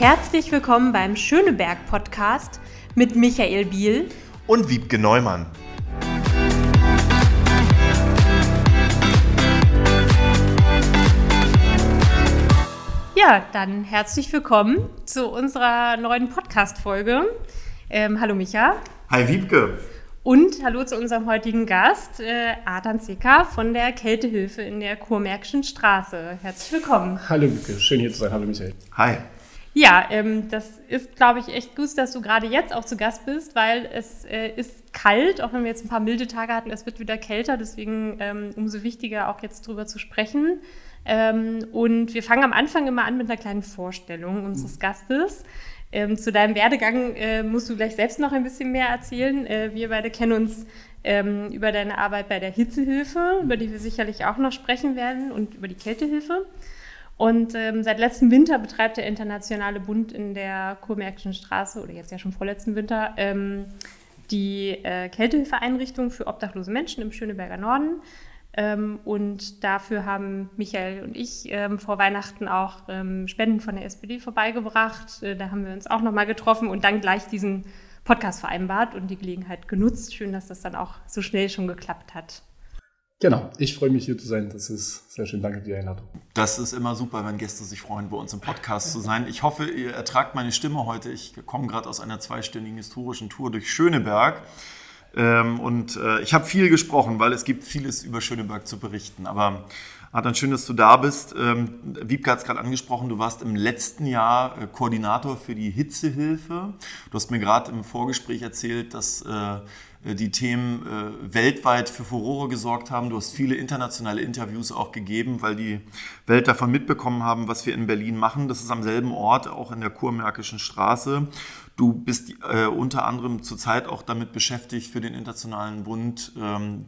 Herzlich willkommen beim Schöneberg Podcast mit Michael Biel und Wiebke Neumann. Ja, dann herzlich willkommen zu unserer neuen Podcast-Folge. Ähm, hallo Micha. Hi Wiebke. Und hallo zu unserem heutigen Gast, äh, Adrian Zeka von der Kältehilfe in der Kurmärkischen Straße. Herzlich willkommen. Hallo Wiebke, schön hier zu sein. Hallo Michael. Hi. Ja, ähm, das ist, glaube ich, echt gut, dass du gerade jetzt auch zu Gast bist, weil es äh, ist kalt, auch wenn wir jetzt ein paar milde Tage hatten, es wird wieder kälter, deswegen ähm, umso wichtiger auch jetzt drüber zu sprechen. Ähm, und wir fangen am Anfang immer an mit einer kleinen Vorstellung unseres mhm. Gastes. Ähm, zu deinem Werdegang äh, musst du gleich selbst noch ein bisschen mehr erzählen. Äh, wir beide kennen uns ähm, über deine Arbeit bei der Hitzehilfe, über die wir sicherlich auch noch sprechen werden, und über die Kältehilfe. Und ähm, seit letztem Winter betreibt der Internationale Bund in der Kurmärkischen Straße, oder jetzt ja schon vorletzten Winter, ähm, die äh, Kältehilfeeinrichtung für obdachlose Menschen im Schöneberger Norden. Ähm, und dafür haben Michael und ich ähm, vor Weihnachten auch ähm, Spenden von der SPD vorbeigebracht. Äh, da haben wir uns auch nochmal getroffen und dann gleich diesen Podcast vereinbart und die Gelegenheit genutzt. Schön, dass das dann auch so schnell schon geklappt hat. Genau, ich freue mich hier zu sein. Das ist sehr schön. Danke für die Einladung. Das ist immer super, wenn Gäste sich freuen, bei uns im Podcast zu sein. Ich hoffe, ihr ertragt meine Stimme heute. Ich komme gerade aus einer zweistündigen historischen Tour durch Schöneberg. Ähm, und äh, ich habe viel gesprochen, weil es gibt vieles über Schöneberg zu berichten. Aber Adrian, schön, dass du da bist. Ähm, Wiebke hat es gerade angesprochen, du warst im letzten Jahr äh, Koordinator für die Hitzehilfe. Du hast mir gerade im Vorgespräch erzählt, dass äh, die Themen äh, weltweit für Furore gesorgt haben. Du hast viele internationale Interviews auch gegeben, weil die Welt davon mitbekommen haben, was wir in Berlin machen. Das ist am selben Ort, auch in der Kurmärkischen Straße. Du bist äh, unter anderem zurzeit auch damit beschäftigt, für den Internationalen Bund ähm,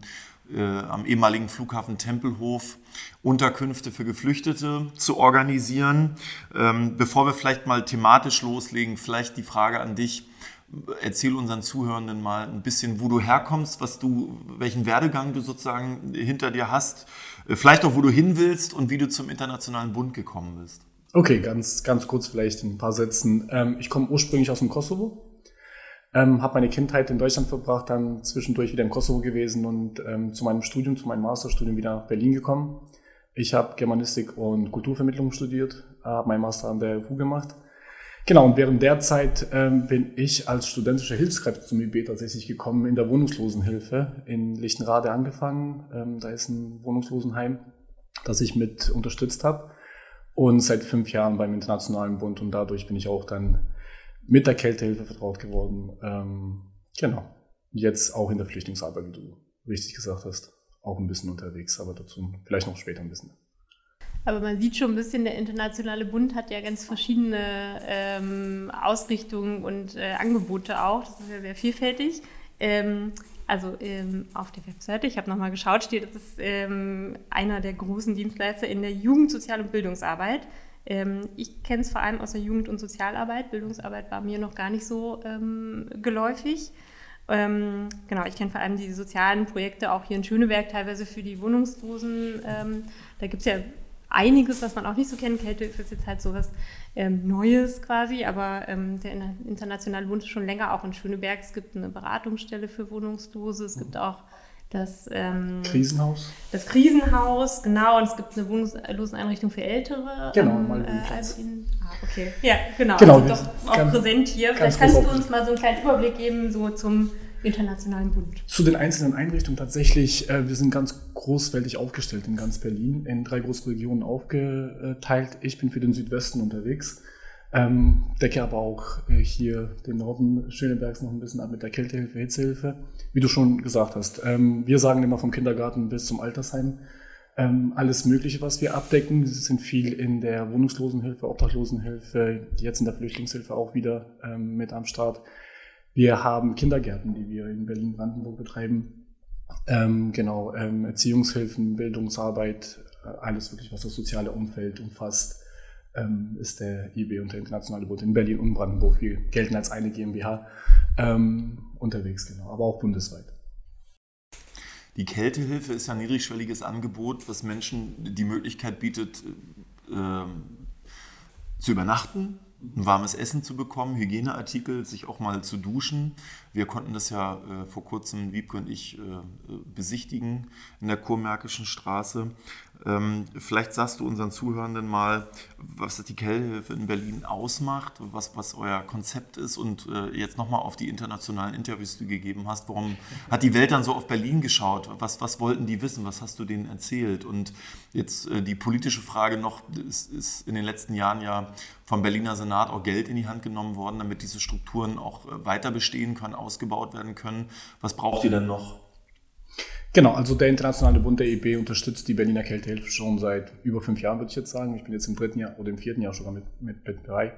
äh, am ehemaligen Flughafen Tempelhof Unterkünfte für Geflüchtete zu organisieren. Ähm, bevor wir vielleicht mal thematisch loslegen, vielleicht die Frage an dich. Erzähl unseren Zuhörenden mal ein bisschen, wo du herkommst, was du, welchen Werdegang du sozusagen hinter dir hast, äh, vielleicht auch, wo du hin willst und wie du zum Internationalen Bund gekommen bist. Okay, ganz, ganz kurz vielleicht in ein paar Sätzen. Ähm, ich komme ursprünglich aus dem Kosovo, ähm, habe meine Kindheit in Deutschland verbracht, dann zwischendurch wieder im Kosovo gewesen und ähm, zu meinem Studium, zu meinem Masterstudium wieder nach Berlin gekommen. Ich habe Germanistik und Kulturvermittlung studiert, habe meinen Master an der FU gemacht. Genau, und während der Zeit ähm, bin ich als studentischer Hilfskräfte zum IB tatsächlich gekommen, in der Wohnungslosenhilfe in Lichtenrade angefangen. Ähm, da ist ein Wohnungslosenheim, das ich mit unterstützt habe und seit fünf Jahren beim Internationalen Bund und dadurch bin ich auch dann mit der Kältehilfe vertraut geworden. Ähm, genau. Jetzt auch in der Flüchtlingsarbeit, wie du richtig gesagt hast, auch ein bisschen unterwegs, aber dazu vielleicht noch später ein bisschen. Aber man sieht schon ein bisschen, der Internationale Bund hat ja ganz verschiedene ähm, Ausrichtungen und äh, Angebote auch. Das ist ja sehr vielfältig. Ähm, also ähm, auf der Webseite, ich habe nochmal geschaut, steht, das ist ähm, einer der großen Dienstleister in der Jugend-, Sozial- und Bildungsarbeit. Ähm, ich kenne es vor allem aus der Jugend- und Sozialarbeit. Bildungsarbeit war mir noch gar nicht so ähm, geläufig. Genau, ich kenne vor allem die sozialen Projekte auch hier in Schöneberg, teilweise für die Wohnungslosen. Da gibt es ja einiges, was man auch nicht so kennt. Kälte ist jetzt halt sowas ähm, Neues quasi, aber ähm, der Internationale ist schon länger auch in Schöneberg. Es gibt eine Beratungsstelle für Wohnungslose, es gibt auch das ähm, Krisenhaus. Das Krisenhaus, genau, und es gibt eine Wohnungsloseneinrichtung für Ältere. Genau, ähm, mal äh, also ah, okay. Ja, genau. genau also doch auch präsent hier. Vielleicht kannst du uns mal so einen kleinen Überblick geben, so zum Internationalen Bund? Zu den einzelnen Einrichtungen tatsächlich, äh, wir sind ganz großfältig aufgestellt in ganz Berlin, in drei große Regionen aufgeteilt. Ich bin für den Südwesten unterwegs, ähm, decke aber auch äh, hier den Norden Schönebergs noch ein bisschen ab mit der Kältehilfe, Hitzehilfe. Wie du schon gesagt hast, ähm, wir sagen immer vom Kindergarten bis zum Altersheim, ähm, alles Mögliche, was wir abdecken. Wir sind viel in der Wohnungslosenhilfe, Obdachlosenhilfe, jetzt in der Flüchtlingshilfe auch wieder ähm, mit am Start. Wir haben Kindergärten, die wir in Berlin-Brandenburg betreiben. Ähm, genau, ähm, Erziehungshilfen, Bildungsarbeit, äh, alles wirklich, was das soziale Umfeld umfasst, ähm, ist der IB und der Internationale Bund in Berlin und Brandenburg. Wir gelten als eine GmbH ähm, unterwegs, genau, aber auch bundesweit. Die Kältehilfe ist ja ein niedrigschwelliges Angebot, das Menschen die Möglichkeit bietet, äh, zu übernachten, ein warmes Essen zu bekommen, Hygieneartikel, sich auch mal zu duschen. Wir konnten das ja äh, vor kurzem, Wiebke und ich, äh, besichtigen in der Kurmärkischen Straße. Ähm, vielleicht sagst du unseren Zuhörenden mal, was die Kellhilfe in Berlin ausmacht, was, was euer Konzept ist und äh, jetzt nochmal auf die internationalen Interviews, die du gegeben hast. Warum hat die Welt dann so auf Berlin geschaut? Was, was wollten die wissen? Was hast du denen erzählt? Und jetzt äh, die politische Frage noch, ist, ist in den letzten Jahren ja vom Berliner Senat auch Geld in die Hand genommen worden, damit diese Strukturen auch äh, weiter bestehen können, ausgebaut werden können. Was braucht ihr denn noch? Genau, also der Internationale Bund der EB unterstützt die Berliner Kältehilfe schon seit über fünf Jahren, würde ich jetzt sagen. Ich bin jetzt im dritten Jahr oder im vierten Jahr sogar mit, mit, mit dabei.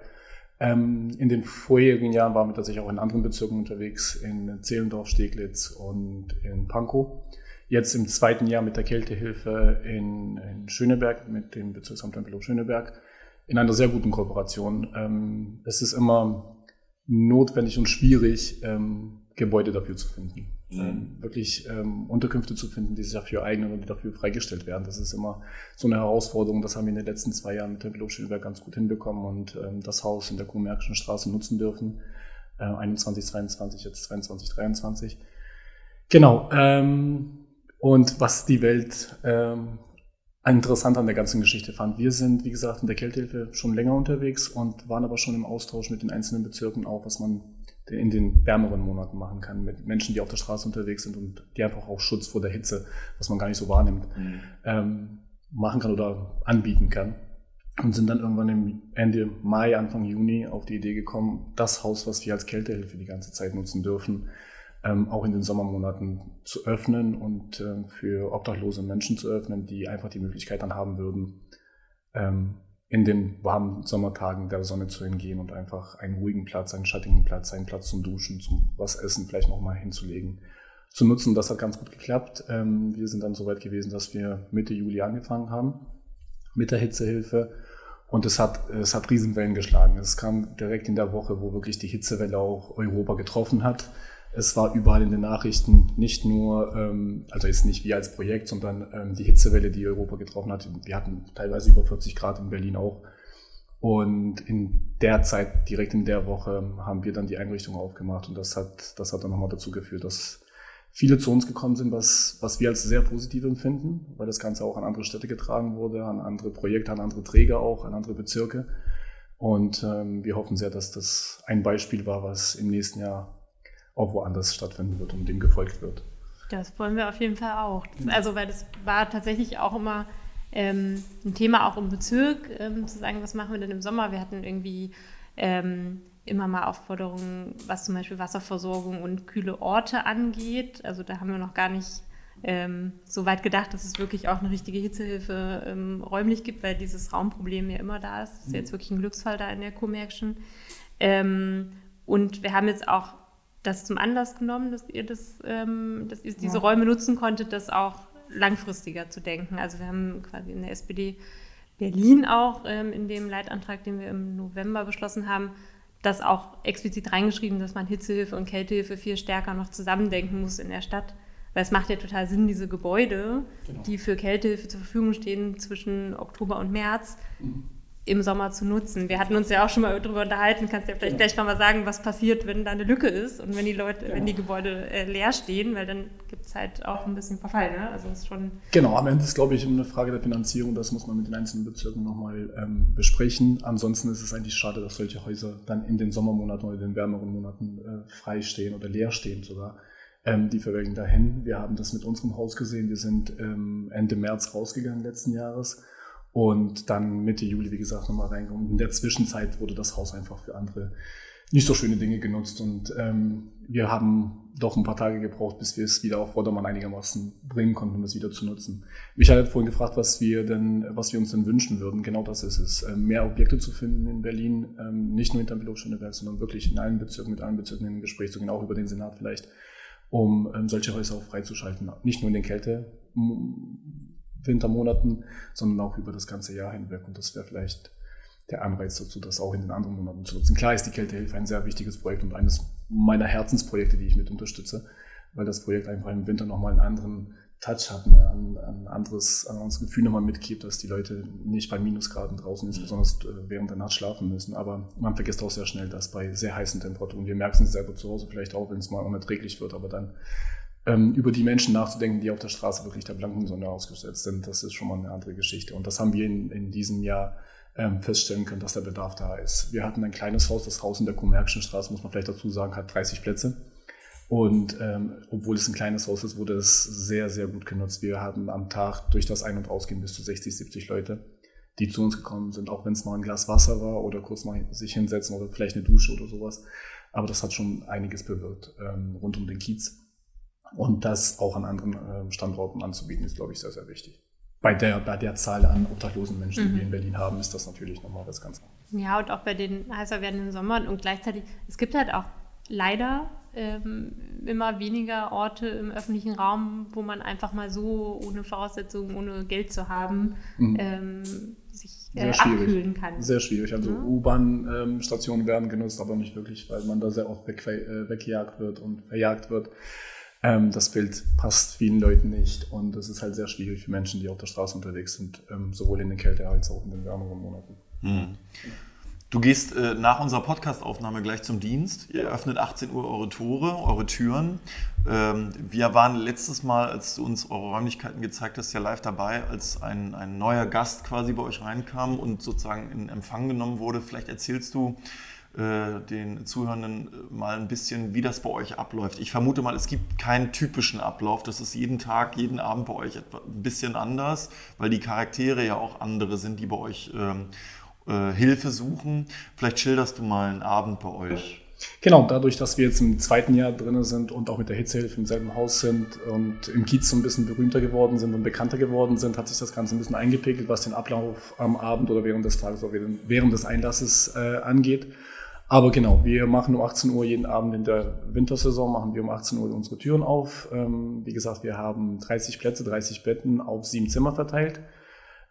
Ähm, in den vorherigen Jahren waren wir tatsächlich auch in anderen Bezirken unterwegs, in Zehlendorf, Steglitz und in Pankow. Jetzt im zweiten Jahr mit der Kältehilfe in, in Schöneberg, mit dem Bezirksamt Tempelhof-Schöneberg, in einer sehr guten Kooperation. Ähm, es ist immer notwendig und schwierig, ähm, Gebäude dafür zu finden mhm. wirklich ähm, Unterkünfte zu finden, die sich dafür eignen und die dafür freigestellt werden. Das ist immer so eine Herausforderung. Das haben wir in den letzten zwei Jahren mit Tempelhof Schöneberg ganz gut hinbekommen und ähm, das Haus in der Kurmärkischen Straße nutzen dürfen. Äh, 21, 22, jetzt 22, 23. Genau. Ähm, und was die Welt ähm, interessant an der ganzen Geschichte fand. Wir sind, wie gesagt, in der Kältehilfe schon länger unterwegs und waren aber schon im Austausch mit den einzelnen Bezirken auch, was man in den wärmeren Monaten machen kann, mit Menschen, die auf der Straße unterwegs sind und die einfach auch Schutz vor der Hitze, was man gar nicht so wahrnimmt, mhm. ähm, machen kann oder anbieten kann. Und sind dann irgendwann im Ende Mai, Anfang Juni auf die Idee gekommen, das Haus, was wir als Kältehilfe die ganze Zeit nutzen dürfen, ähm, auch in den Sommermonaten zu öffnen und äh, für obdachlose Menschen zu öffnen, die einfach die Möglichkeit dann haben würden, ähm, in den warmen Sommertagen der Sonne zu entgehen und einfach einen ruhigen Platz, einen schattigen Platz, einen Platz zum Duschen, zum was essen vielleicht nochmal hinzulegen, zu nutzen. Das hat ganz gut geklappt. Ähm, wir sind dann so weit gewesen, dass wir Mitte Juli angefangen haben mit der Hitzehilfe. Und es hat, es hat Riesenwellen geschlagen. Es kam direkt in der Woche, wo wirklich die Hitzewelle auch Europa getroffen hat. Es war überall in den Nachrichten nicht nur, ähm, also jetzt nicht wir als Projekt, sondern ähm, die Hitzewelle, die Europa getroffen hat. Wir hatten teilweise über 40 Grad in Berlin auch. Und in der Zeit, direkt in der Woche, haben wir dann die Einrichtung aufgemacht. Und das hat, das hat dann nochmal dazu geführt, dass viele zu uns gekommen sind, was, was wir als sehr positiv empfinden, weil das Ganze auch an andere Städte getragen wurde, an andere Projekte, an andere Träger auch, an andere Bezirke. Und ähm, wir hoffen sehr, dass das ein Beispiel war, was im nächsten Jahr auch woanders stattfinden wird und dem gefolgt wird. Das wollen wir auf jeden Fall auch. Das, also, weil das war tatsächlich auch immer ähm, ein Thema auch im Bezirk, ähm, zu sagen, was machen wir denn im Sommer? Wir hatten irgendwie ähm, immer mal Aufforderungen, was zum Beispiel Wasserversorgung und kühle Orte angeht. Also da haben wir noch gar nicht ähm, so weit gedacht, dass es wirklich auch eine richtige Hitzehilfe ähm, räumlich gibt, weil dieses Raumproblem ja immer da ist. Das ist jetzt wirklich ein Glücksfall da in der Commerction. Ähm, und wir haben jetzt auch das zum Anlass genommen, dass ihr, das, ähm, dass ihr diese ja. Räume nutzen konntet, das auch langfristiger zu denken. Also wir haben quasi in der SPD Berlin auch ähm, in dem Leitantrag, den wir im November beschlossen haben, das auch explizit reingeschrieben, dass man Hitzehilfe und Kältehilfe viel stärker noch zusammendenken muss in der Stadt. Weil es macht ja total Sinn, diese Gebäude, genau. die für Kältehilfe zur Verfügung stehen zwischen Oktober und März, mhm im Sommer zu nutzen. Wir hatten uns ja auch schon mal darüber unterhalten, kannst du ja vielleicht ja. gleich nochmal sagen, was passiert, wenn da eine Lücke ist und wenn die Leute, ja. wenn die Gebäude äh, leer stehen, weil dann gibt es halt auch ein bisschen Verfall. Ne? Also ist schon genau, am Ende ist, glaube ich, eine Frage der Finanzierung, das muss man mit den einzelnen Bezirken nochmal ähm, besprechen. Ansonsten ist es eigentlich schade, dass solche Häuser dann in den Sommermonaten oder den wärmeren Monaten äh, frei stehen oder leer stehen sogar. Ähm, die verwelken dahin. Wir haben das mit unserem Haus gesehen. Wir sind ähm, Ende März rausgegangen letzten Jahres und dann Mitte Juli, wie gesagt, nochmal reingekommen. In der Zwischenzeit wurde das Haus einfach für andere nicht so schöne Dinge genutzt und ähm, wir haben doch ein paar Tage gebraucht, bis wir es wieder auf Vordermann einigermaßen bringen konnten, um es wieder zu nutzen. Michael hat vorhin gefragt, was wir denn, was wir uns denn wünschen würden. Genau das ist es. Ähm, mehr Objekte zu finden in Berlin, ähm, nicht nur in Tempelhof-Schöneberg, sondern wirklich in allen Bezirken, mit allen Bezirken in Gespräch zu gehen, auch über den Senat vielleicht, um ähm, solche Häuser auch freizuschalten. Nicht nur in den Kälte, Wintermonaten, sondern auch über das ganze Jahr hinweg. Und das wäre vielleicht der Anreiz dazu, das auch in den anderen Monaten zu nutzen. Klar ist die Kältehilfe ein sehr wichtiges Projekt und eines meiner Herzensprojekte, die ich mit unterstütze, weil das Projekt einfach im Winter nochmal einen anderen Touch hat, ne, ein, ein anderes, ein anderes Gefühl nochmal mitgibt, dass die Leute nicht bei Minusgraden draußen insbesondere äh, während der Nacht schlafen müssen. Aber man vergisst auch sehr schnell, dass bei sehr heißen Temperaturen, wir merken es selber zu Hause vielleicht auch, wenn es mal unerträglich wird, aber dann über die Menschen nachzudenken, die auf der Straße wirklich der blanken Sonne ausgesetzt sind, das ist schon mal eine andere Geschichte. Und das haben wir in, in diesem Jahr ähm, feststellen können, dass der Bedarf da ist. Wir hatten ein kleines Haus, das Haus in der Kommerkischen Straße, muss man vielleicht dazu sagen, hat 30 Plätze. Und ähm, obwohl es ein kleines Haus ist, wurde es sehr, sehr gut genutzt. Wir hatten am Tag durch das Ein- und Ausgehen bis zu 60, 70 Leute, die zu uns gekommen sind, auch wenn es mal ein Glas Wasser war oder kurz mal sich hinsetzen oder vielleicht eine Dusche oder sowas. Aber das hat schon einiges bewirkt ähm, rund um den Kiez. Und das auch an anderen äh, Standorten anzubieten, ist, glaube ich, sehr, sehr wichtig. Bei der, bei der Zahl an obdachlosen Menschen, mhm. die wir in Berlin haben, ist das natürlich nochmal was ganz anderes. Ja, und auch bei den heißer werdenden Sommern und gleichzeitig, es gibt halt auch leider ähm, immer weniger Orte im öffentlichen Raum, wo man einfach mal so ohne Voraussetzungen, ohne Geld zu haben, mhm. ähm, sich äh, abkühlen kann. Sehr schwierig. Also ja. U-Bahn-Stationen werden genutzt, aber nicht wirklich, weil man da sehr oft weg, äh, weggejagt wird und verjagt wird. Ähm, das Bild passt vielen Leuten nicht und es ist halt sehr schwierig für Menschen, die auf der Straße unterwegs sind, ähm, sowohl in den Kälte als auch in den wärmeren Monaten. Mhm. Du gehst äh, nach unserer Podcastaufnahme gleich zum Dienst. Ihr öffnet 18 Uhr eure Tore, eure Türen. Ähm, wir waren letztes Mal, als du uns eure Räumlichkeiten gezeigt hast, ja live dabei, als ein, ein neuer Gast quasi bei euch reinkam und sozusagen in Empfang genommen wurde. Vielleicht erzählst du den Zuhörenden äh, mal ein bisschen, wie das bei euch abläuft. Ich vermute mal, es gibt keinen typischen Ablauf. Das ist jeden Tag, jeden Abend bei euch ein bisschen anders, weil die Charaktere ja auch andere sind, die bei euch ähm, äh, Hilfe suchen. Vielleicht schilderst du mal einen Abend bei euch. Genau, dadurch, dass wir jetzt im zweiten Jahr drin sind und auch mit der Hitzehilfe im selben Haus sind und im Kiez so ein bisschen berühmter geworden sind und bekannter geworden sind, hat sich das Ganze ein bisschen eingepegelt, was den Ablauf am Abend oder während des Tages oder während des Einlasses äh, angeht. Aber genau, wir machen um 18 Uhr jeden Abend in der Wintersaison, machen wir um 18 Uhr unsere Türen auf. Ähm, wie gesagt, wir haben 30 Plätze, 30 Betten auf sieben Zimmer verteilt.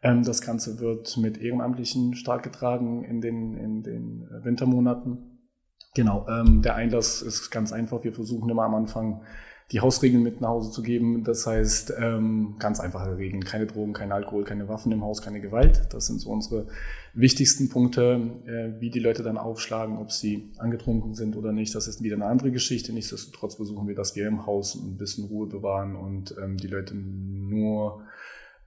Ähm, das Ganze wird mit Ehrenamtlichen stark getragen in den, in den Wintermonaten. Genau, ähm, der Einlass ist ganz einfach. Wir versuchen immer am Anfang die Hausregeln mit nach Hause zu geben. Das heißt, ähm, ganz einfache Regeln. Keine Drogen, kein Alkohol, keine Waffen im Haus, keine Gewalt. Das sind so unsere wichtigsten Punkte. Äh, wie die Leute dann aufschlagen, ob sie angetrunken sind oder nicht, das ist wieder eine andere Geschichte. Nichtsdestotrotz versuchen wir, dass wir im Haus ein bisschen Ruhe bewahren und ähm, die Leute nur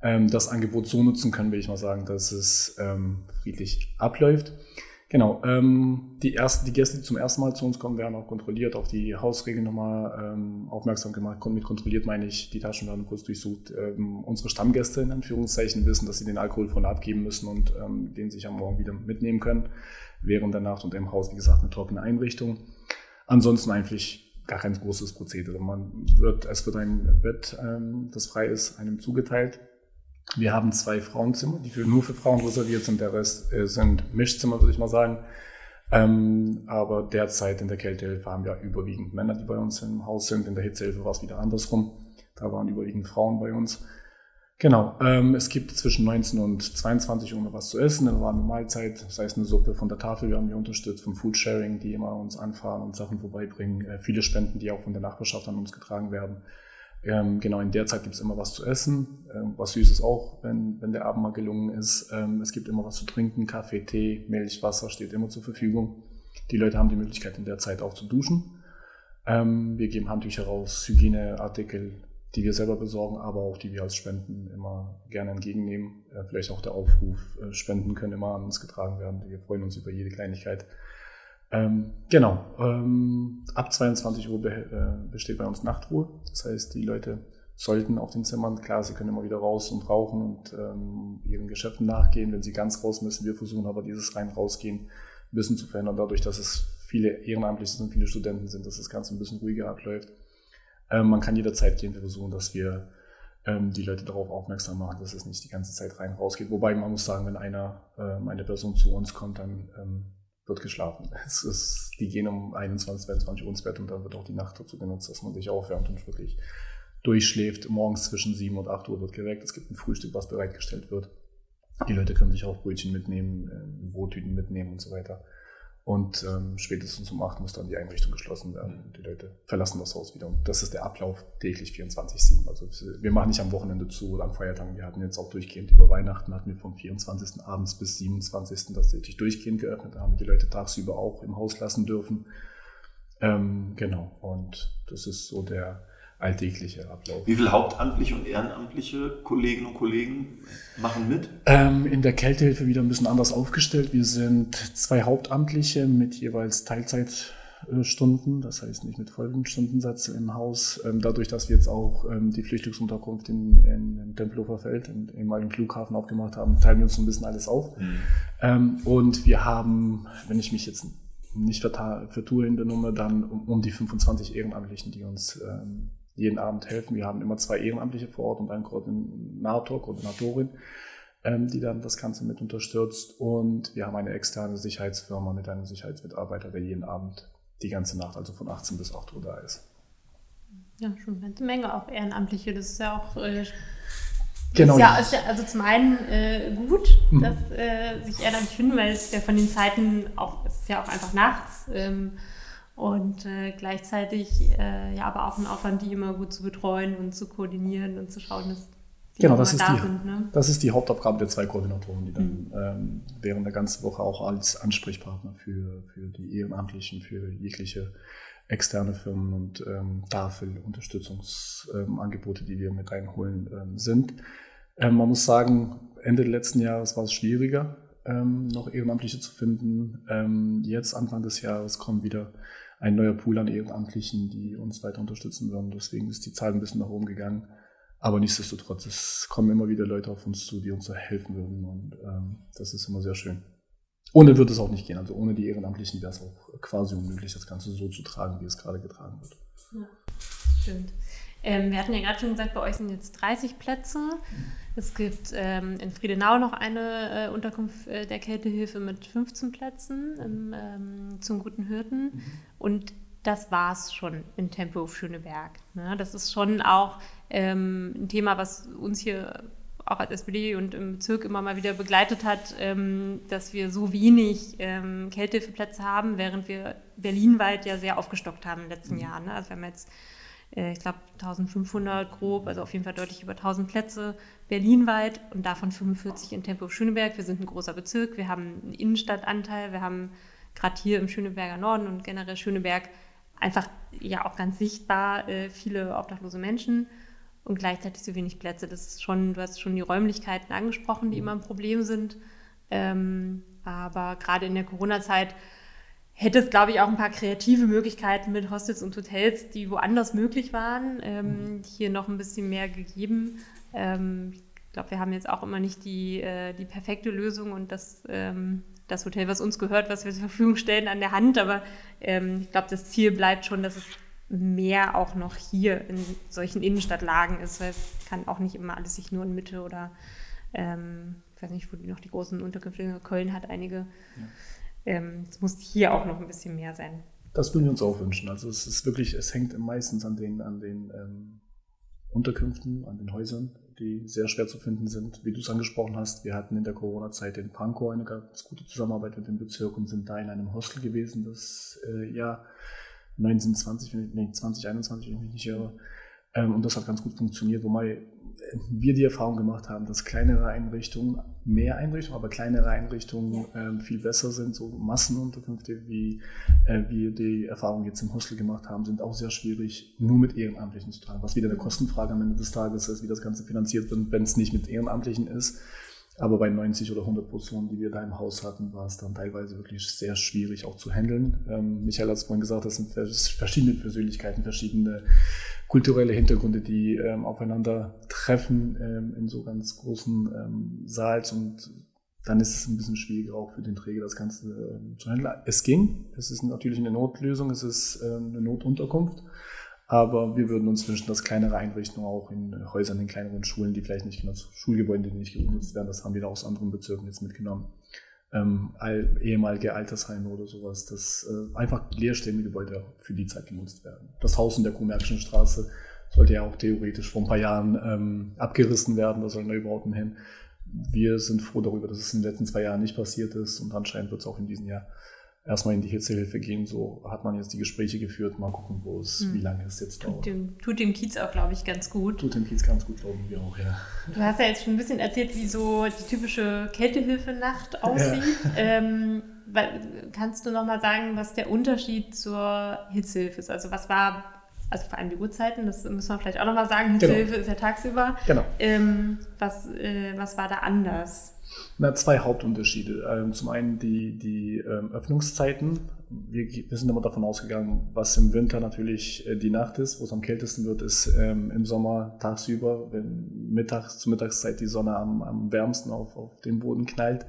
ähm, das Angebot so nutzen können, will ich mal sagen, dass es ähm, friedlich abläuft. Genau, ähm, die, ersten, die Gäste, die zum ersten Mal zu uns kommen, werden auch kontrolliert, auf die Hausregeln nochmal ähm, aufmerksam gemacht. Mit kontrolliert meine ich, die Taschen werden kurz durchsucht. Ähm, unsere Stammgäste in Anführungszeichen wissen, dass sie den Alkohol vorne abgeben müssen und ähm, den sich am Morgen wieder mitnehmen können. Während der Nacht und im Haus, wie gesagt, eine trockene Einrichtung. Ansonsten eigentlich gar kein großes Prozedere. Man wird, es wird ein Bett, ähm, das frei ist, einem zugeteilt wir haben zwei Frauenzimmer, die für, nur für Frauen reserviert sind. Der Rest äh, sind Mischzimmer, würde ich mal sagen. Ähm, aber derzeit in der Kältehilfe haben wir überwiegend Männer, die bei uns im Haus sind. In der Hitzehilfe war es wieder andersrum. Da waren überwiegend Frauen bei uns. Genau, ähm, es gibt zwischen 19 und 22 Uhr noch was zu essen, eine warme Mahlzeit, sei es eine Suppe von der Tafel, wir haben hier unterstützt vom Foodsharing, die immer uns anfahren und Sachen vorbeibringen, äh, viele Spenden, die auch von der Nachbarschaft an uns getragen werden. Ähm, genau, in der Zeit gibt es immer was zu essen, ähm, was Süßes auch, wenn, wenn der Abend mal gelungen ist. Ähm, es gibt immer was zu trinken, Kaffee, Tee, Milch, Wasser steht immer zur Verfügung. Die Leute haben die Möglichkeit in der Zeit auch zu duschen. Ähm, wir geben Handtücher raus, Hygieneartikel, die wir selber besorgen, aber auch die wir als Spenden immer gerne entgegennehmen. Äh, vielleicht auch der Aufruf, äh, Spenden können immer an uns getragen werden. Wir freuen uns über jede Kleinigkeit. Ähm, genau. Ähm, ab 22 Uhr be äh, besteht bei uns Nachtruhe. Das heißt, die Leute sollten auf den Zimmern, klar, sie können immer wieder raus und rauchen und ähm, ihren Geschäften nachgehen, wenn sie ganz raus müssen. Wir versuchen aber dieses rein-rausgehen ein bisschen zu verändern, dadurch, dass es viele Ehrenamtliche sind, viele Studenten sind, dass das Ganze ein bisschen ruhiger abläuft. Ähm, man kann jederzeit gehen. Wir versuchen, dass wir ähm, die Leute darauf aufmerksam machen, dass es nicht die ganze Zeit rein rausgeht. Wobei man muss sagen, wenn einer, ähm, eine Person zu uns kommt, dann wird geschlafen. Es ist, die gehen um 21, 22 Uhr ins Bett und dann wird auch die Nacht dazu genutzt, dass man sich aufwärmt und wirklich durchschläft. Morgens zwischen 7 und 8 Uhr wird geweckt. Es gibt ein Frühstück, was bereitgestellt wird. Die Leute können sich auch Brötchen mitnehmen, äh, Brottüten mitnehmen und so weiter. Und ähm, spätestens um 8 muss dann die Einrichtung geschlossen werden. Die Leute verlassen das Haus wieder. Und das ist der Ablauf täglich 24-7. Also wir machen nicht am Wochenende zu oder an Feiertagen. Wir hatten jetzt auch durchgehend über Weihnachten, hatten wir vom 24. abends bis 27. das täglich durchgehend geöffnet. Da haben wir die Leute tagsüber auch im Haus lassen dürfen. Ähm, genau. Und das ist so der, alltägliche Ablauf. Wie viele hauptamtliche und ehrenamtliche Kolleginnen und Kollegen machen mit? Ähm, in der Kältehilfe wieder ein bisschen anders aufgestellt. Wir sind zwei Hauptamtliche mit jeweils Teilzeitstunden, das heißt nicht mit vollen Stundensatz im Haus. Ähm, dadurch, dass wir jetzt auch ähm, die Flüchtlingsunterkunft in, in, in Tempelhofer Feld, im ehemaligen Flughafen aufgemacht haben, teilen wir uns ein bisschen alles auf. Mhm. Ähm, und wir haben, wenn ich mich jetzt nicht vertue in der Nummer, dann um, um die 25 Ehrenamtlichen, die uns ähm, jeden Abend helfen. Wir haben immer zwei Ehrenamtliche vor Ort und einen Koordinator, Koordinatorin, ähm, die dann das Ganze mit unterstützt. Und wir haben eine externe Sicherheitsfirma mit einem Sicherheitsmitarbeiter, der jeden Abend die ganze Nacht, also von 18 bis 8 Uhr da ist. Ja, schon eine ganze Menge auch Ehrenamtliche. Das ist ja auch äh, Genau. Ist ja, ist ja, also zum einen äh, gut, mhm. dass äh, sich ehrenamtlich finden, weil es ja von den Zeiten auch, es ist ja auch einfach nachts. Ähm, und äh, gleichzeitig äh, ja aber auch ein Aufwand, die immer gut zu betreuen und zu koordinieren und zu schauen, dass die genau, das ist da die, sind. Ne? Das ist die Hauptaufgabe der zwei Koordinatoren, die dann mhm. ähm, während der ganzen Woche auch als Ansprechpartner für, für die Ehrenamtlichen, für jegliche externe Firmen und ähm, Tafel-Unterstützungsangebote, ähm, die wir mit reinholen, ähm, sind. Ähm, man muss sagen, Ende letzten Jahres war es schwieriger, ähm, noch Ehrenamtliche zu finden. Ähm, jetzt, Anfang des Jahres, kommen wieder ein neuer Pool an Ehrenamtlichen, die uns weiter unterstützen würden. Deswegen ist die Zahl ein bisschen nach oben gegangen. Aber nichtsdestotrotz, es kommen immer wieder Leute auf uns zu, die uns da helfen würden. Und ähm, das ist immer sehr schön. Ohne wird es auch nicht gehen. Also ohne die Ehrenamtlichen wäre es auch quasi unmöglich, das Ganze so zu tragen, wie es gerade getragen wird. Ja, stimmt. Ähm, wir hatten ja gerade schon gesagt, bei euch sind jetzt 30 Plätze. Es gibt ähm, in Friedenau noch eine äh, Unterkunft äh, der Kältehilfe mit 15 Plätzen im, ähm, zum Guten Hirten. Mhm. Und das war es schon in Tempo Schöneberg. Ne? Das ist schon auch ähm, ein Thema, was uns hier auch als SPD und im Bezirk immer mal wieder begleitet hat, ähm, dass wir so wenig ähm, Kältehilfeplätze haben, während wir berlinweit ja sehr aufgestockt haben in den letzten mhm. Jahren. Ne? Also wir haben jetzt ich glaube 1500 grob, also auf jeden Fall deutlich über 1000 Plätze berlinweit und davon 45 in Tempo Schöneberg. Wir sind ein großer Bezirk, wir haben einen Innenstadtanteil, wir haben gerade hier im Schöneberger Norden und generell Schöneberg einfach ja auch ganz sichtbar äh, viele obdachlose Menschen und gleichzeitig so wenig Plätze. Das ist schon, du hast schon die Räumlichkeiten angesprochen, die immer ein Problem sind. Ähm, aber gerade in der Corona-Zeit hätte es, glaube ich, auch ein paar kreative Möglichkeiten mit Hostels und Hotels, die woanders möglich waren, ähm, hier noch ein bisschen mehr gegeben. Ähm, ich glaube, wir haben jetzt auch immer nicht die, äh, die perfekte Lösung und das, ähm, das Hotel, was uns gehört, was wir zur Verfügung stellen, an der Hand. Aber ähm, ich glaube, das Ziel bleibt schon, dass es mehr auch noch hier in solchen Innenstadtlagen ist, weil es kann auch nicht immer alles sich nur in Mitte oder ähm, ich weiß nicht, wo die noch die großen Unterkünfte, Köln hat einige. Ja ähm, es muss hier auch noch ein bisschen mehr sein. Das würden wir uns auch wünschen. Also es ist wirklich, es hängt meistens an den, an den ähm, Unterkünften, an den Häusern, die sehr schwer zu finden sind. Wie du es angesprochen hast, wir hatten in der Corona-Zeit in Pankow eine ganz gute Zusammenarbeit mit dem Bezirk und sind da in einem Hostel gewesen, das äh, ja 1920, nee, 2021, wenn ich mich nicht irre. Ähm, und das hat ganz gut funktioniert, wobei wir die Erfahrung gemacht haben, dass kleinere Einrichtungen, mehr Einrichtungen, aber kleinere Einrichtungen äh, viel besser sind. So Massenunterkünfte, wie äh, wir die Erfahrung jetzt im Hostel gemacht haben, sind auch sehr schwierig, nur mit Ehrenamtlichen zu tragen. Was wieder eine Kostenfrage am Ende des Tages ist, wie das Ganze finanziert wird, wenn es nicht mit Ehrenamtlichen ist. Aber bei 90 oder 100 Personen, die wir da im Haus hatten, war es dann teilweise wirklich sehr schwierig auch zu handeln. Ähm, Michael hat es vorhin gesagt, das sind verschiedene Persönlichkeiten, verschiedene kulturelle Hintergründe, die ähm, aufeinander treffen ähm, in so ganz großen ähm, Saals und dann ist es ein bisschen schwieriger auch für den Träger das Ganze ähm, zu handeln. Es ging, es ist natürlich eine Notlösung, es ist ähm, eine Notunterkunft, aber wir würden uns wünschen, dass kleinere Einrichtungen auch in Häusern, in kleineren Schulen, die vielleicht nicht genutzt, Schulgebäude, die nicht genutzt werden, das haben wir da aus anderen Bezirken jetzt mitgenommen, ähm, ehemalige Altersheime oder sowas, dass äh, einfach leerstehende Gebäude für die Zeit genutzt werden. Das Haus in der Kommerkischen Straße sollte ja auch theoretisch vor ein paar Jahren ähm, abgerissen werden, da sollen Neubauten hin. Wir sind froh darüber, dass es in den letzten zwei Jahren nicht passiert ist und anscheinend wird es auch in diesem Jahr erstmal in die Hitzehilfe gehen. So hat man jetzt die Gespräche geführt, mal gucken, wo es, hm. wie lange es jetzt dauert. Tut dem, tut dem Kiez auch, glaube ich, ganz gut. Tut dem Kiez ganz gut, glauben wir auch, ja. Du hast ja jetzt schon ein bisschen erzählt, wie so die typische Kältehilfenacht aussieht. Ja. Ähm, kannst du noch mal sagen, was der Unterschied zur Hitzehilfe ist? Also was war also vor allem die Uhrzeiten, das müssen wir vielleicht auch nochmal sagen, Hitzehilfe genau. ist ja tagsüber. Genau. Ähm, was, äh, was war da anders? Na, zwei Hauptunterschiede. Ähm, zum einen die, die ähm, Öffnungszeiten. Wir, sind immer davon ausgegangen, was im Winter natürlich äh, die Nacht ist, wo es am kältesten wird, ist ähm, im Sommer tagsüber, wenn mittags zur Mittagszeit die Sonne am, am wärmsten auf, auf den Boden knallt.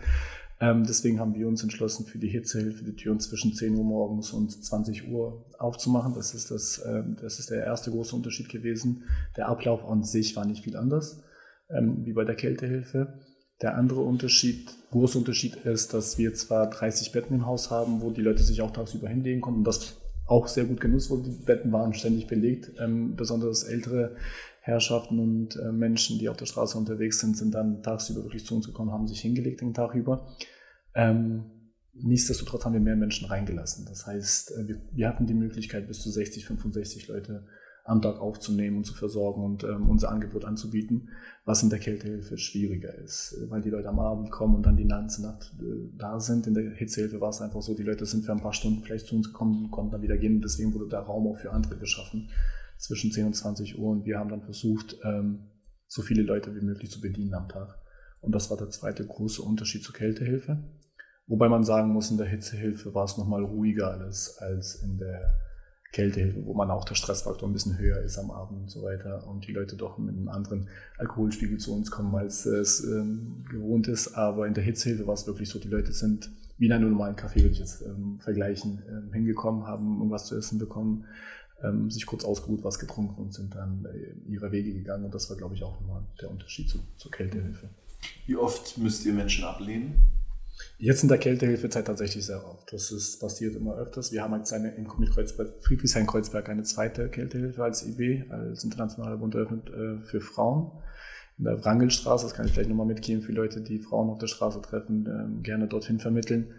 Deswegen haben wir uns entschlossen, für die Hitzehilfe die Türen zwischen 10 Uhr morgens und 20 Uhr aufzumachen. Das ist, das, das ist der erste große Unterschied gewesen. Der Ablauf an sich war nicht viel anders wie bei der Kältehilfe. Der andere Unterschied, große Unterschied ist, dass wir zwar 30 Betten im Haus haben, wo die Leute sich auch tagsüber hinlegen konnten. Das auch sehr gut genutzt wurde. Die Betten waren ständig belegt. Ähm, besonders ältere Herrschaften und äh, Menschen, die auf der Straße unterwegs sind, sind dann tagsüber wirklich zu uns gekommen, haben sich hingelegt den Tag über. Ähm, nichtsdestotrotz haben wir mehr Menschen reingelassen. Das heißt, äh, wir, wir, hatten die Möglichkeit, bis zu 60, 65 Leute am Tag aufzunehmen und zu versorgen und ähm, unser Angebot anzubieten, was in der Kältehilfe schwieriger ist, weil die Leute am Abend kommen und dann die ganze Nacht äh, da sind. In der Hitzehilfe war es einfach so, die Leute sind für ein paar Stunden vielleicht zu uns gekommen konnten dann wieder gehen. Deswegen wurde der Raum auch für andere geschaffen zwischen 10 und 20 Uhr und wir haben dann versucht, ähm, so viele Leute wie möglich zu bedienen am Tag. Und das war der zweite große Unterschied zur Kältehilfe. Wobei man sagen muss, in der Hitzehilfe war es nochmal ruhiger alles als in der Kältehilfe, wo man auch der Stressfaktor ein bisschen höher ist am Abend und so weiter und die Leute doch mit einem anderen Alkoholspiegel zu uns kommen, als es ähm, gewohnt ist. Aber in der Hitzehilfe war es wirklich so, die Leute sind wie in einem normalen Café, würde ich jetzt ähm, vergleichen, ähm, hingekommen, haben irgendwas zu essen bekommen, ähm, sich kurz ausgeruht, was getrunken und sind dann äh, ihrer Wege gegangen. Und das war, glaube ich, auch nochmal der Unterschied zu, zur Kältehilfe. Wie oft müsst ihr Menschen ablehnen? Jetzt in der Kältehilfezeit tatsächlich sehr oft. Das ist passiert immer öfters. Wir haben jetzt eine, in Kreuzberg, Friedrichshain-Kreuzberg eine zweite Kältehilfe als IB, als internationaler Bund eröffnet äh, für Frauen. In der Wrangelstraße, das kann ich vielleicht nochmal mitgeben für Leute, die Frauen auf der Straße treffen, ähm, gerne dorthin vermitteln.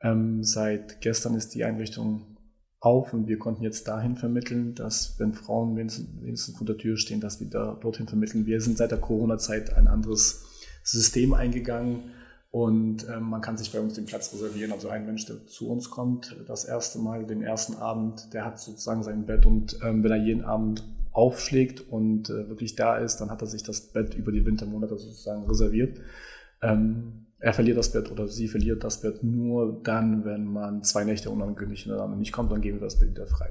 Ähm, seit gestern ist die Einrichtung auf und wir konnten jetzt dahin vermitteln, dass wenn Frauen wenigstens vor der Tür stehen, dass wir da dorthin vermitteln. Wir sind seit der Corona-Zeit ein anderes System eingegangen und ähm, man kann sich bei uns den Platz reservieren. Also ein Mensch, der zu uns kommt, das erste Mal, den ersten Abend, der hat sozusagen sein Bett und ähm, wenn er jeden Abend aufschlägt und äh, wirklich da ist, dann hat er sich das Bett über die Wintermonate sozusagen reserviert. Ähm, er verliert das Bett oder sie verliert das Bett nur dann, wenn man zwei Nächte unangekündigt hintereinander nicht kommt, dann geben wir das Bett wieder frei.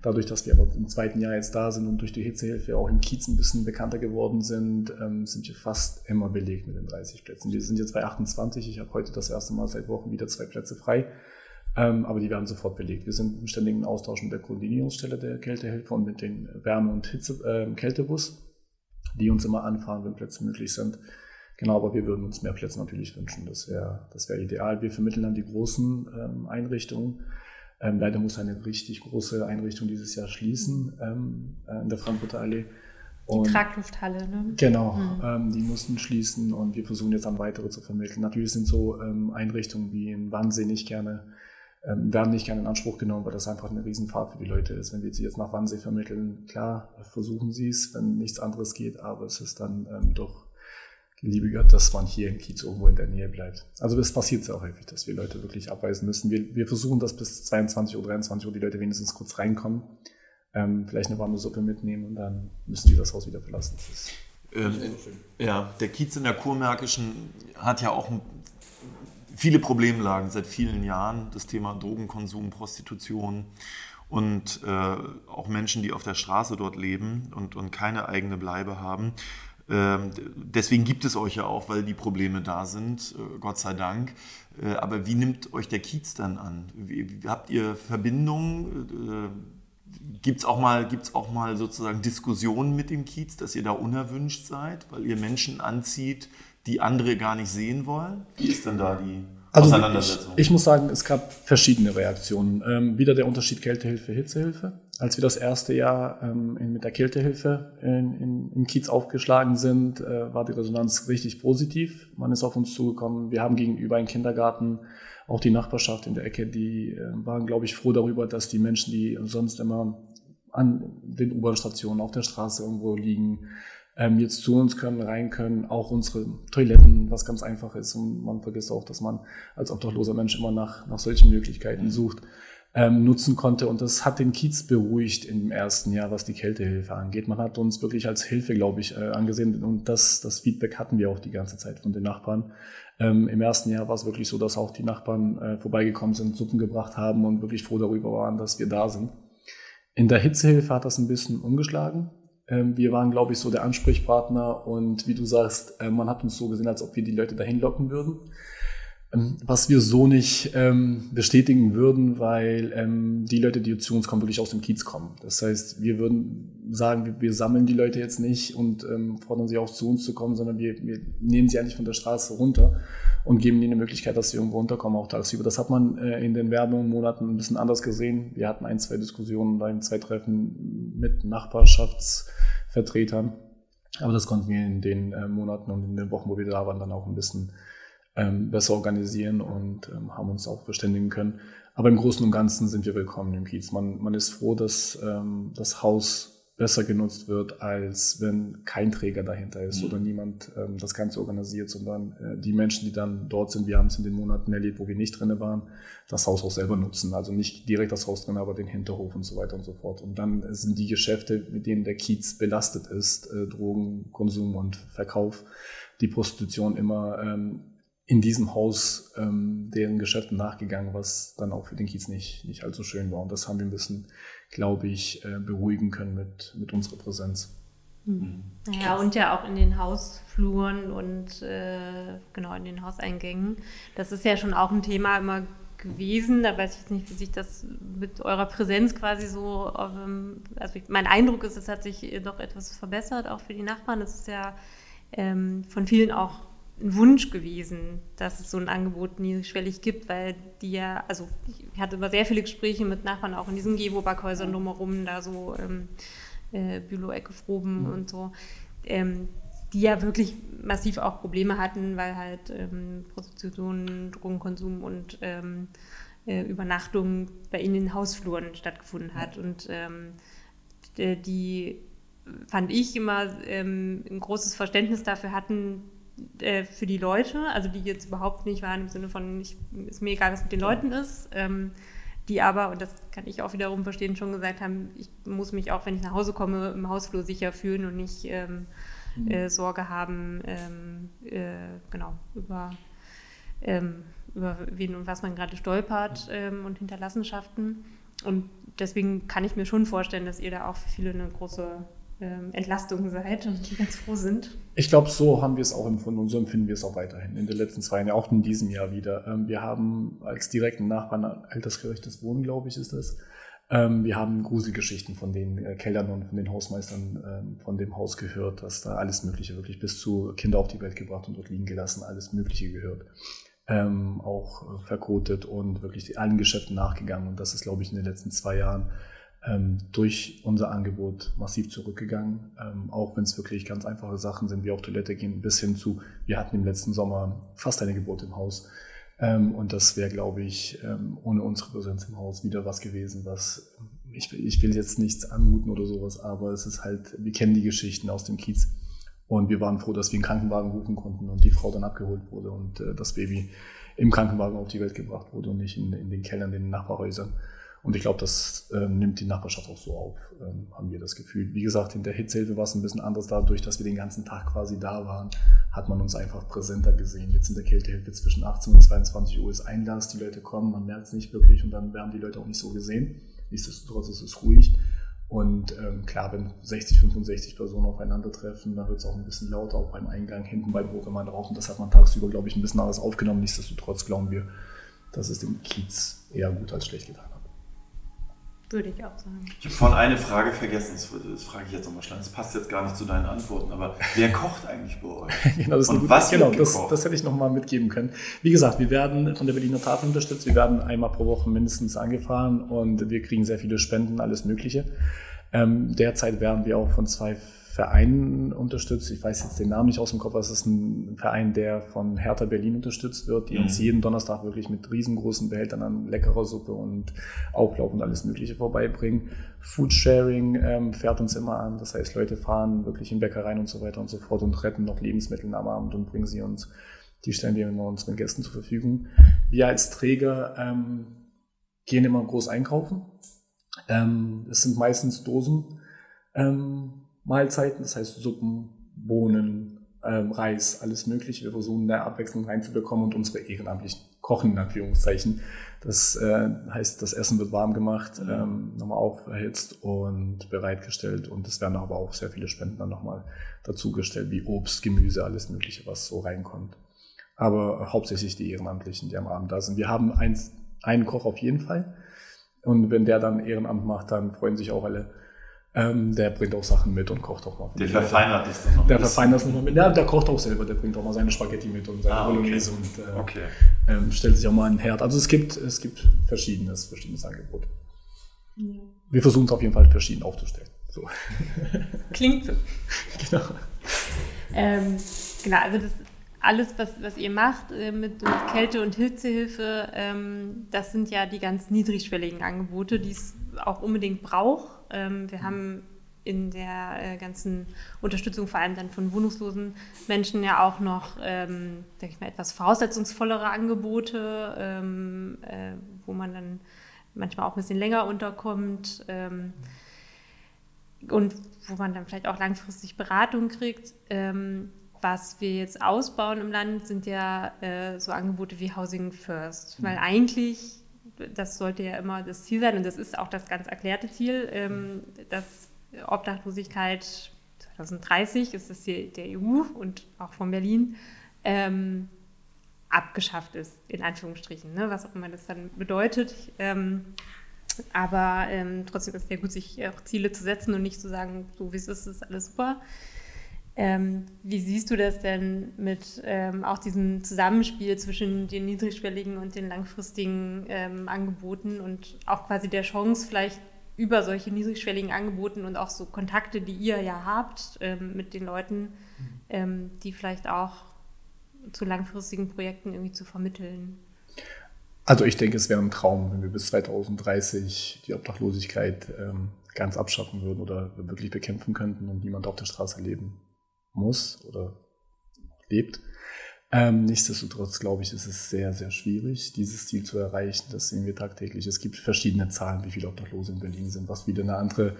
Dadurch, dass wir aber im zweiten Jahr jetzt da sind und durch die Hitzehilfe auch im Kiez ein bisschen bekannter geworden sind, ähm, sind wir fast immer belegt mit den 30 Plätzen. Wir sind jetzt bei 28. Ich habe heute das erste Mal seit Wochen wieder zwei Plätze frei. Ähm, aber die werden sofort belegt. Wir sind im ständigen Austausch mit der Koordinierungsstelle der Kältehilfe und mit den Wärme- und Hitze, äh, Kältebus, die uns immer anfahren, wenn Plätze möglich sind. Genau, aber wir würden uns mehr Plätze natürlich wünschen. Das wäre das wär ideal. Wir vermitteln dann die großen ähm, Einrichtungen. Ähm, leider muss eine richtig große Einrichtung dieses Jahr schließen ähm, äh, in der Frankfurter Allee. Und, die Traglufthalle, ne? Genau, mhm. ähm, die mussten schließen und wir versuchen jetzt dann weitere zu vermitteln. Natürlich sind so ähm, Einrichtungen wie in Wannsee nicht gerne, ähm, werden nicht gerne in Anspruch genommen, weil das einfach eine Riesenfahrt für die Leute ist. Wenn wir sie jetzt nach Wannsee vermitteln, klar, versuchen sie es, wenn nichts anderes geht, aber es ist dann ähm, doch liebiger, dass man hier im Kiez irgendwo in der Nähe bleibt. Also es passiert sehr häufig, dass wir Leute wirklich abweisen müssen. Wir, wir versuchen, dass bis 22 Uhr, 23 Uhr die Leute wenigstens kurz reinkommen, ähm, vielleicht eine warme Suppe mitnehmen und dann müssen die das Haus wieder verlassen. Ähm, ja, der Kiez in der Kurmärkischen hat ja auch viele Problemlagen seit vielen Jahren. Das Thema Drogenkonsum, Prostitution und äh, auch Menschen, die auf der Straße dort leben und, und keine eigene Bleibe haben. Ähm, deswegen gibt es euch ja auch, weil die Probleme da sind, äh, Gott sei Dank. Äh, aber wie nimmt euch der Kiez dann an? Habt ihr Verbindungen? Äh, gibt es auch, mal, auch mal sozusagen Diskussionen mit dem Kiez, dass ihr da unerwünscht seid, weil ihr Menschen anzieht, die andere gar nicht sehen wollen? Wie ist denn da die also Auseinandersetzung? Ich, ich muss sagen, es gab verschiedene Reaktionen. Ähm, wieder der Unterschied Kältehilfe, Hitzehilfe als wir das erste Jahr ähm, in, mit der Kältehilfe in, in, im Kiez aufgeschlagen sind, äh, war die Resonanz richtig positiv. Man ist auf uns zugekommen. Wir haben gegenüber einen Kindergarten Auch die Nachbarschaft in der Ecke, die äh, waren, glaube ich, froh darüber, dass die Menschen, die sonst immer an den U-Bahn-Stationen auf der Straße irgendwo liegen, ähm, jetzt zu uns können, rein können, auch unsere Toiletten, was ganz einfach ist. Und man vergisst auch, dass man als obdachloser Mensch immer nach, nach solchen Möglichkeiten sucht, ähm, nutzen konnte. Und das hat den Kiez beruhigt im ersten Jahr, was die Kältehilfe angeht. Man hat uns wirklich als Hilfe, glaube ich, äh, angesehen. Und das, das Feedback hatten wir auch die ganze Zeit von den Nachbarn. Ähm, Im ersten Jahr war es wirklich so, dass auch die Nachbarn äh, vorbeigekommen sind, Suppen gebracht haben und wirklich froh darüber waren, dass wir da sind. In der Hitzehilfe hat das ein bisschen umgeschlagen. Ähm, wir waren, glaube ich, so der Ansprechpartner und wie du sagst, äh, man hat uns so gesehen, als ob wir die Leute dahin locken würden. Ähm, was wir so nicht ähm, bestätigen würden, weil ähm, die Leute, die zu uns kommen, wirklich aus dem Kiez kommen. Das heißt, wir würden sagen, wir, wir sammeln die Leute jetzt nicht und ähm, fordern sie auch zu uns zu kommen, sondern wir, wir nehmen sie eigentlich von der Straße runter und geben ihnen eine Möglichkeit, dass sie irgendwo runterkommen, auch tagsüber. Das hat man äh, in den Werbungsmonaten ein bisschen anders gesehen. Wir hatten ein, zwei Diskussionen, ein, zwei Treffen mit Nachbarschaftsvertretern. Aber das konnten wir in den äh, Monaten und in den Wochen, wo wir da waren, dann auch ein bisschen ähm, besser organisieren und ähm, haben uns auch verständigen können. Aber im Großen und Ganzen sind wir willkommen im Kiez. Man, man ist froh, dass ähm, das Haus besser genutzt wird, als wenn kein Träger dahinter ist mhm. oder niemand ähm, das Ganze organisiert, sondern äh, die Menschen, die dann dort sind, wir haben es in den Monaten erlebt, wo wir nicht drinne waren, das Haus auch selber nutzen. Also nicht direkt das Haus drin, aber den Hinterhof und so weiter und so fort. Und dann sind die Geschäfte, mit denen der Kiez belastet ist, äh, Drogenkonsum und Verkauf, die Prostitution immer ähm, in diesem Haus ähm, deren Geschäften nachgegangen, was dann auch für den Kiez nicht, nicht allzu schön war. Und das haben wir ein bisschen glaube ich, äh, beruhigen können mit, mit unserer Präsenz. Mhm. Ja, und ja auch in den Hausfluren und äh, genau in den Hauseingängen. Das ist ja schon auch ein Thema immer gewesen. Da weiß ich jetzt nicht, wie sich das mit eurer Präsenz quasi so, ähm, also ich, mein Eindruck ist, es hat sich doch etwas verbessert, auch für die Nachbarn. Es ist ja ähm, von vielen auch ein Wunsch gewesen, dass es so ein Angebot niedrigschwellig gibt, weil die ja, also ich hatte immer sehr viele Gespräche mit Nachbarn auch in diesen Gewo-Backhäusern drumherum, da so ähm, äh, Bülow-Ecke Froben mhm. und so, ähm, die ja wirklich massiv auch Probleme hatten, weil halt ähm, Prostitution, Drogenkonsum und ähm, äh, Übernachtung bei ihnen in den Hausfluren stattgefunden hat. Und ähm, die fand ich immer ähm, ein großes Verständnis dafür hatten, äh, für die Leute, also die jetzt überhaupt nicht waren im Sinne von, ich, ist mir egal, was mit den Leuten ist, ähm, die aber, und das kann ich auch wiederum verstehen, schon gesagt haben, ich muss mich auch, wenn ich nach Hause komme, im Hausflur sicher fühlen und nicht ähm, mhm. äh, Sorge haben, ähm, äh, genau, über, ähm, über wen und was man gerade stolpert ähm, und Hinterlassenschaften. Und deswegen kann ich mir schon vorstellen, dass ihr da auch für viele eine große ähm, Entlastung seid und die ganz froh sind. Ich glaube, so haben wir es auch empfunden und so empfinden wir es auch weiterhin in den letzten zwei Jahren, auch in diesem Jahr wieder. Ähm, wir haben als direkten Nachbarn altersgerechtes Wohnen, glaube ich, ist das. Ähm, wir haben Gruselgeschichten von den äh, Kellern und von den Hausmeistern von dem Haus gehört, dass da alles Mögliche wirklich bis zu Kinder auf die Welt gebracht und dort liegen gelassen, alles Mögliche gehört. Ähm, auch verkotet und wirklich allen Geschäften nachgegangen. Und das ist, glaube ich, in den letzten zwei Jahren ähm, durch unser Angebot massiv zurückgegangen. Ähm, auch wenn es wirklich ganz einfache Sachen sind, wie auf Toilette gehen, bis hin zu, wir hatten im letzten Sommer fast eine Geburt im Haus. Ähm, und das wäre, glaube ich, ähm, ohne unsere Präsenz im Haus wieder was gewesen, was ich, ich will jetzt nichts anmuten oder sowas, aber es ist halt, wir kennen die Geschichten aus dem Kiez. Und wir waren froh, dass wir einen Krankenwagen rufen konnten und die Frau dann abgeholt wurde und äh, das Baby im Krankenwagen auf die Welt gebracht wurde und nicht in, in den Kellern, in den Nachbarhäusern. Und ich glaube, das ähm, nimmt die Nachbarschaft auch so auf, ähm, haben wir das Gefühl. Wie gesagt, in der Hitzehilfe war es ein bisschen anders. Dadurch, dass wir den ganzen Tag quasi da waren, hat man uns einfach präsenter gesehen. Jetzt in der Kältehilfe zwischen 18 und 22 Uhr ist Einlass, die Leute kommen, man merkt es nicht wirklich und dann werden die Leute auch nicht so gesehen. Nichtsdestotrotz ist es ruhig. Und ähm, klar, wenn 60, 65 Personen aufeinandertreffen, dann wird es auch ein bisschen lauter, auch beim Eingang hinten beim Hof, wenn man rauchen. Das hat man tagsüber, glaube ich, ein bisschen anders aufgenommen. Nichtsdestotrotz glauben wir, dass es dem Kiez eher gut als schlecht getan hat. Würde ich auch sagen. Ich habe vorhin eine Frage vergessen, das, das frage ich jetzt nochmal schnell. Das passt jetzt gar nicht zu deinen Antworten, aber wer kocht eigentlich bei euch? genau, das, Und was genau, das, das, hätte ich nochmal mitgeben können. Wie gesagt, wir werden von der Berliner Tafel unterstützt. Wir werden einmal pro Woche mindestens angefahren und wir kriegen sehr viele Spenden, alles Mögliche. Ähm, derzeit werden wir auch von zwei Verein unterstützt. Ich weiß jetzt den Namen nicht aus dem Kopf, aber es ist ein Verein, der von Hertha Berlin unterstützt wird, die mhm. uns jeden Donnerstag wirklich mit riesengroßen Behältern an leckerer Suppe und Auflauf und alles Mögliche vorbeibringen. Foodsharing ähm, fährt uns immer an. Das heißt, Leute fahren wirklich in Bäckereien und so weiter und so fort und retten noch Lebensmittel am Abend und bringen sie uns. Die stellen wir immer unseren Gästen zur Verfügung. Wir als Träger ähm, gehen immer groß einkaufen. Ähm, es sind meistens Dosen. Ähm, Mahlzeiten, das heißt Suppen, Bohnen, ähm, Reis, alles Mögliche. Wir versuchen da Abwechslung reinzubekommen und unsere Ehrenamtlichen kochen, in Anführungszeichen. Das äh, heißt, das Essen wird warm gemacht, ähm, nochmal auferhitzt und bereitgestellt und es werden aber auch sehr viele Spenden dann nochmal dazugestellt, wie Obst, Gemüse, alles Mögliche, was so reinkommt. Aber hauptsächlich die Ehrenamtlichen, die am Abend da sind. Wir haben eins, einen Koch auf jeden Fall und wenn der dann Ehrenamt macht, dann freuen sich auch alle ähm, der bringt auch Sachen mit und kocht auch mal. Der verfeinert das dann noch. Der verfeinert das nochmal mit. Ja, der kocht auch selber, der bringt auch mal seine Spaghetti mit und seine ah, Bolognese okay. und äh, okay. ähm, stellt sich auch mal einen Herd. Also es gibt, es gibt verschiedenes, verschiedenes Angebot. Ja. Wir versuchen es auf jeden Fall verschieden aufzustellen. So. Klingt so. genau. Ähm, genau, also das alles, was, was ihr macht äh, mit, mit, Kälte- und Hitzehilfe, ähm, das sind ja die ganz niedrigschwelligen Angebote, die es auch unbedingt braucht. Ähm, wir haben in der äh, ganzen Unterstützung vor allem dann von wohnungslosen Menschen ja auch noch, ähm, denke ich mal, etwas voraussetzungsvollere Angebote, ähm, äh, wo man dann manchmal auch ein bisschen länger unterkommt ähm, und wo man dann vielleicht auch langfristig Beratung kriegt. Ähm, was wir jetzt ausbauen im Land, sind ja äh, so Angebote wie Housing First, weil eigentlich das sollte ja immer das Ziel sein und das ist auch das ganz erklärte Ziel, ähm, dass Obdachlosigkeit 2030 ist das Ziel der EU und auch von Berlin ähm, abgeschafft ist, in Anführungsstrichen, ne? was auch immer das dann bedeutet. Ähm, aber ähm, trotzdem ist es sehr gut, sich auch Ziele zu setzen und nicht zu sagen, so wie es ist, ist alles super. Ähm, wie siehst du das denn mit ähm, auch diesem Zusammenspiel zwischen den niedrigschwelligen und den langfristigen ähm, Angeboten und auch quasi der Chance, vielleicht über solche niedrigschwelligen Angeboten und auch so Kontakte, die ihr ja habt ähm, mit den Leuten, ähm, die vielleicht auch zu langfristigen Projekten irgendwie zu vermitteln? Also ich denke, es wäre ein Traum, wenn wir bis 2030 die Obdachlosigkeit ähm, ganz abschaffen würden oder wirklich bekämpfen könnten und niemand auf der Straße leben muss oder lebt. Ähm, nichtsdestotrotz glaube ich, ist es sehr, sehr schwierig, dieses Ziel zu erreichen. Das sehen wir tagtäglich. Es gibt verschiedene Zahlen, wie viele Obdachlose in Berlin sind, was wieder eine andere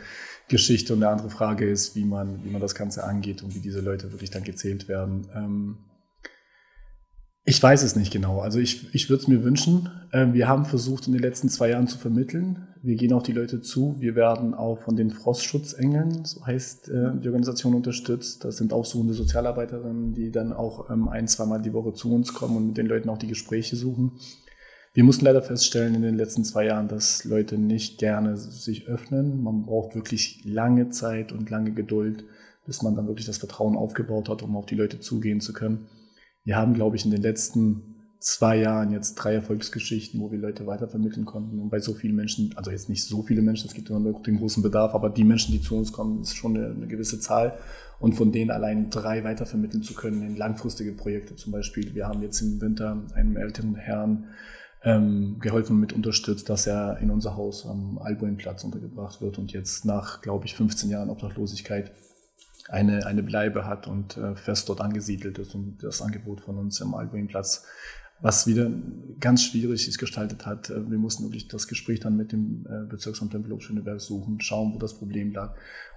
Geschichte und eine andere Frage ist, wie man, wie man das Ganze angeht und wie diese Leute wirklich dann gezählt werden. Ähm, ich weiß es nicht genau. Also ich, ich würde es mir wünschen. Ähm, wir haben versucht, in den letzten zwei Jahren zu vermitteln. Wir gehen auf die Leute zu. Wir werden auch von den Frostsschutzengeln, so heißt äh, die Organisation, unterstützt. Das sind aufsuchende Sozialarbeiterinnen, die dann auch ähm, ein, zweimal die Woche zu uns kommen und mit den Leuten auch die Gespräche suchen. Wir mussten leider feststellen in den letzten zwei Jahren, dass Leute nicht gerne sich öffnen. Man braucht wirklich lange Zeit und lange Geduld, bis man dann wirklich das Vertrauen aufgebaut hat, um auf die Leute zugehen zu können wir haben, glaube ich, in den letzten zwei Jahren jetzt drei Erfolgsgeschichten, wo wir Leute weitervermitteln konnten. Und bei so vielen Menschen, also jetzt nicht so viele Menschen, es gibt immer noch den großen Bedarf, aber die Menschen, die zu uns kommen, ist schon eine, eine gewisse Zahl. Und von denen allein drei weitervermitteln zu können in langfristige Projekte zum Beispiel. Wir haben jetzt im Winter einem älteren Herrn ähm, geholfen mit unterstützt, dass er in unser Haus am Albuinplatz untergebracht wird und jetzt nach, glaube ich, 15 Jahren Obdachlosigkeit eine, eine Bleibe hat und äh, fest dort angesiedelt ist und das Angebot von uns im Albuinplatz, was wieder ganz schwierig sich gestaltet hat. Äh, wir mussten wirklich das Gespräch dann mit dem äh, Bezirksamt Tempelhof-Schöneberg suchen, schauen, wo das Problem lag.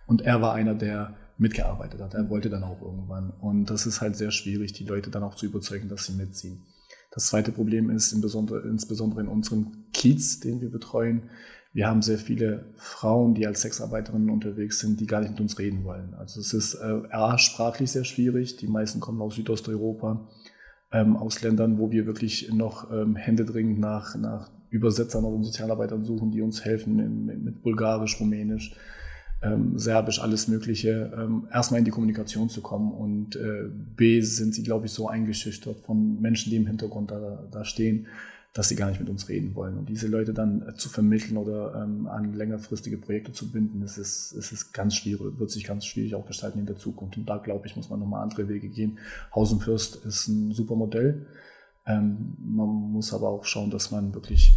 Und er war einer, der mitgearbeitet hat. Er wollte dann auch irgendwann. Und das ist halt sehr schwierig, die Leute dann auch zu überzeugen, dass sie mitziehen. Das zweite Problem ist insbesondere in unserem Kiez, den wir betreuen, wir haben sehr viele Frauen, die als Sexarbeiterinnen unterwegs sind, die gar nicht mit uns reden wollen. Also es ist äh, sprachlich sehr schwierig. Die meisten kommen aus Südosteuropa, ähm, aus Ländern, wo wir wirklich noch ähm, händedringend nach, nach Übersetzern oder Sozialarbeitern suchen, die uns helfen im, mit Bulgarisch, Rumänisch, ähm, Serbisch, alles Mögliche, ähm, erstmal in die Kommunikation zu kommen. Und äh, B, sind sie, glaube ich, so eingeschüchtert von Menschen, die im Hintergrund da, da stehen, dass sie gar nicht mit uns reden wollen. Und diese Leute dann äh, zu vermitteln oder ähm, an längerfristige Projekte zu binden, das ist, das ist ganz schwierig, wird sich ganz schwierig auch gestalten in der Zukunft. Und da glaube ich, muss man nochmal andere Wege gehen. Haus Fürst ist ein super Modell. Ähm, man muss aber auch schauen, dass man wirklich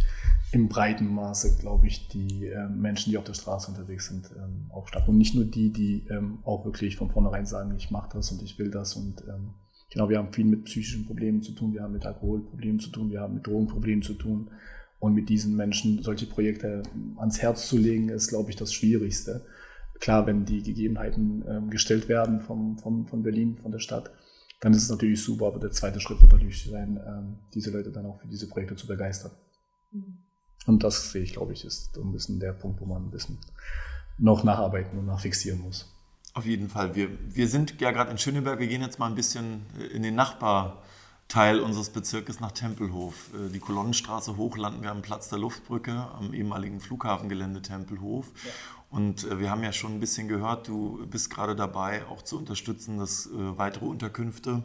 im breiten Maße, glaube ich, die äh, Menschen, die auf der Straße unterwegs sind, ähm, auch stark. Und nicht nur die, die ähm, auch wirklich von vornherein sagen, ich mache das und ich will das und ähm, Genau, wir haben viel mit psychischen Problemen zu tun, wir haben mit Alkoholproblemen zu tun, wir haben mit Drogenproblemen zu tun. Und mit diesen Menschen solche Projekte ans Herz zu legen, ist, glaube ich, das Schwierigste. Klar, wenn die Gegebenheiten ähm, gestellt werden vom, vom, von Berlin, von der Stadt, dann ist es natürlich super, aber der zweite Schritt wird natürlich sein, ähm, diese Leute dann auch für diese Projekte zu begeistern. Mhm. Und das sehe ich, glaube ich, ist ein bisschen der Punkt, wo man ein bisschen noch nacharbeiten und nachfixieren muss. Auf jeden Fall. Wir, wir sind ja gerade in Schöneberg. Wir gehen jetzt mal ein bisschen in den Nachbarteil unseres Bezirkes nach Tempelhof. Äh, die Kolonnenstraße hoch landen wir am Platz der Luftbrücke am ehemaligen Flughafengelände Tempelhof. Ja. Und äh, wir haben ja schon ein bisschen gehört, du bist gerade dabei, auch zu unterstützen, dass äh, weitere Unterkünfte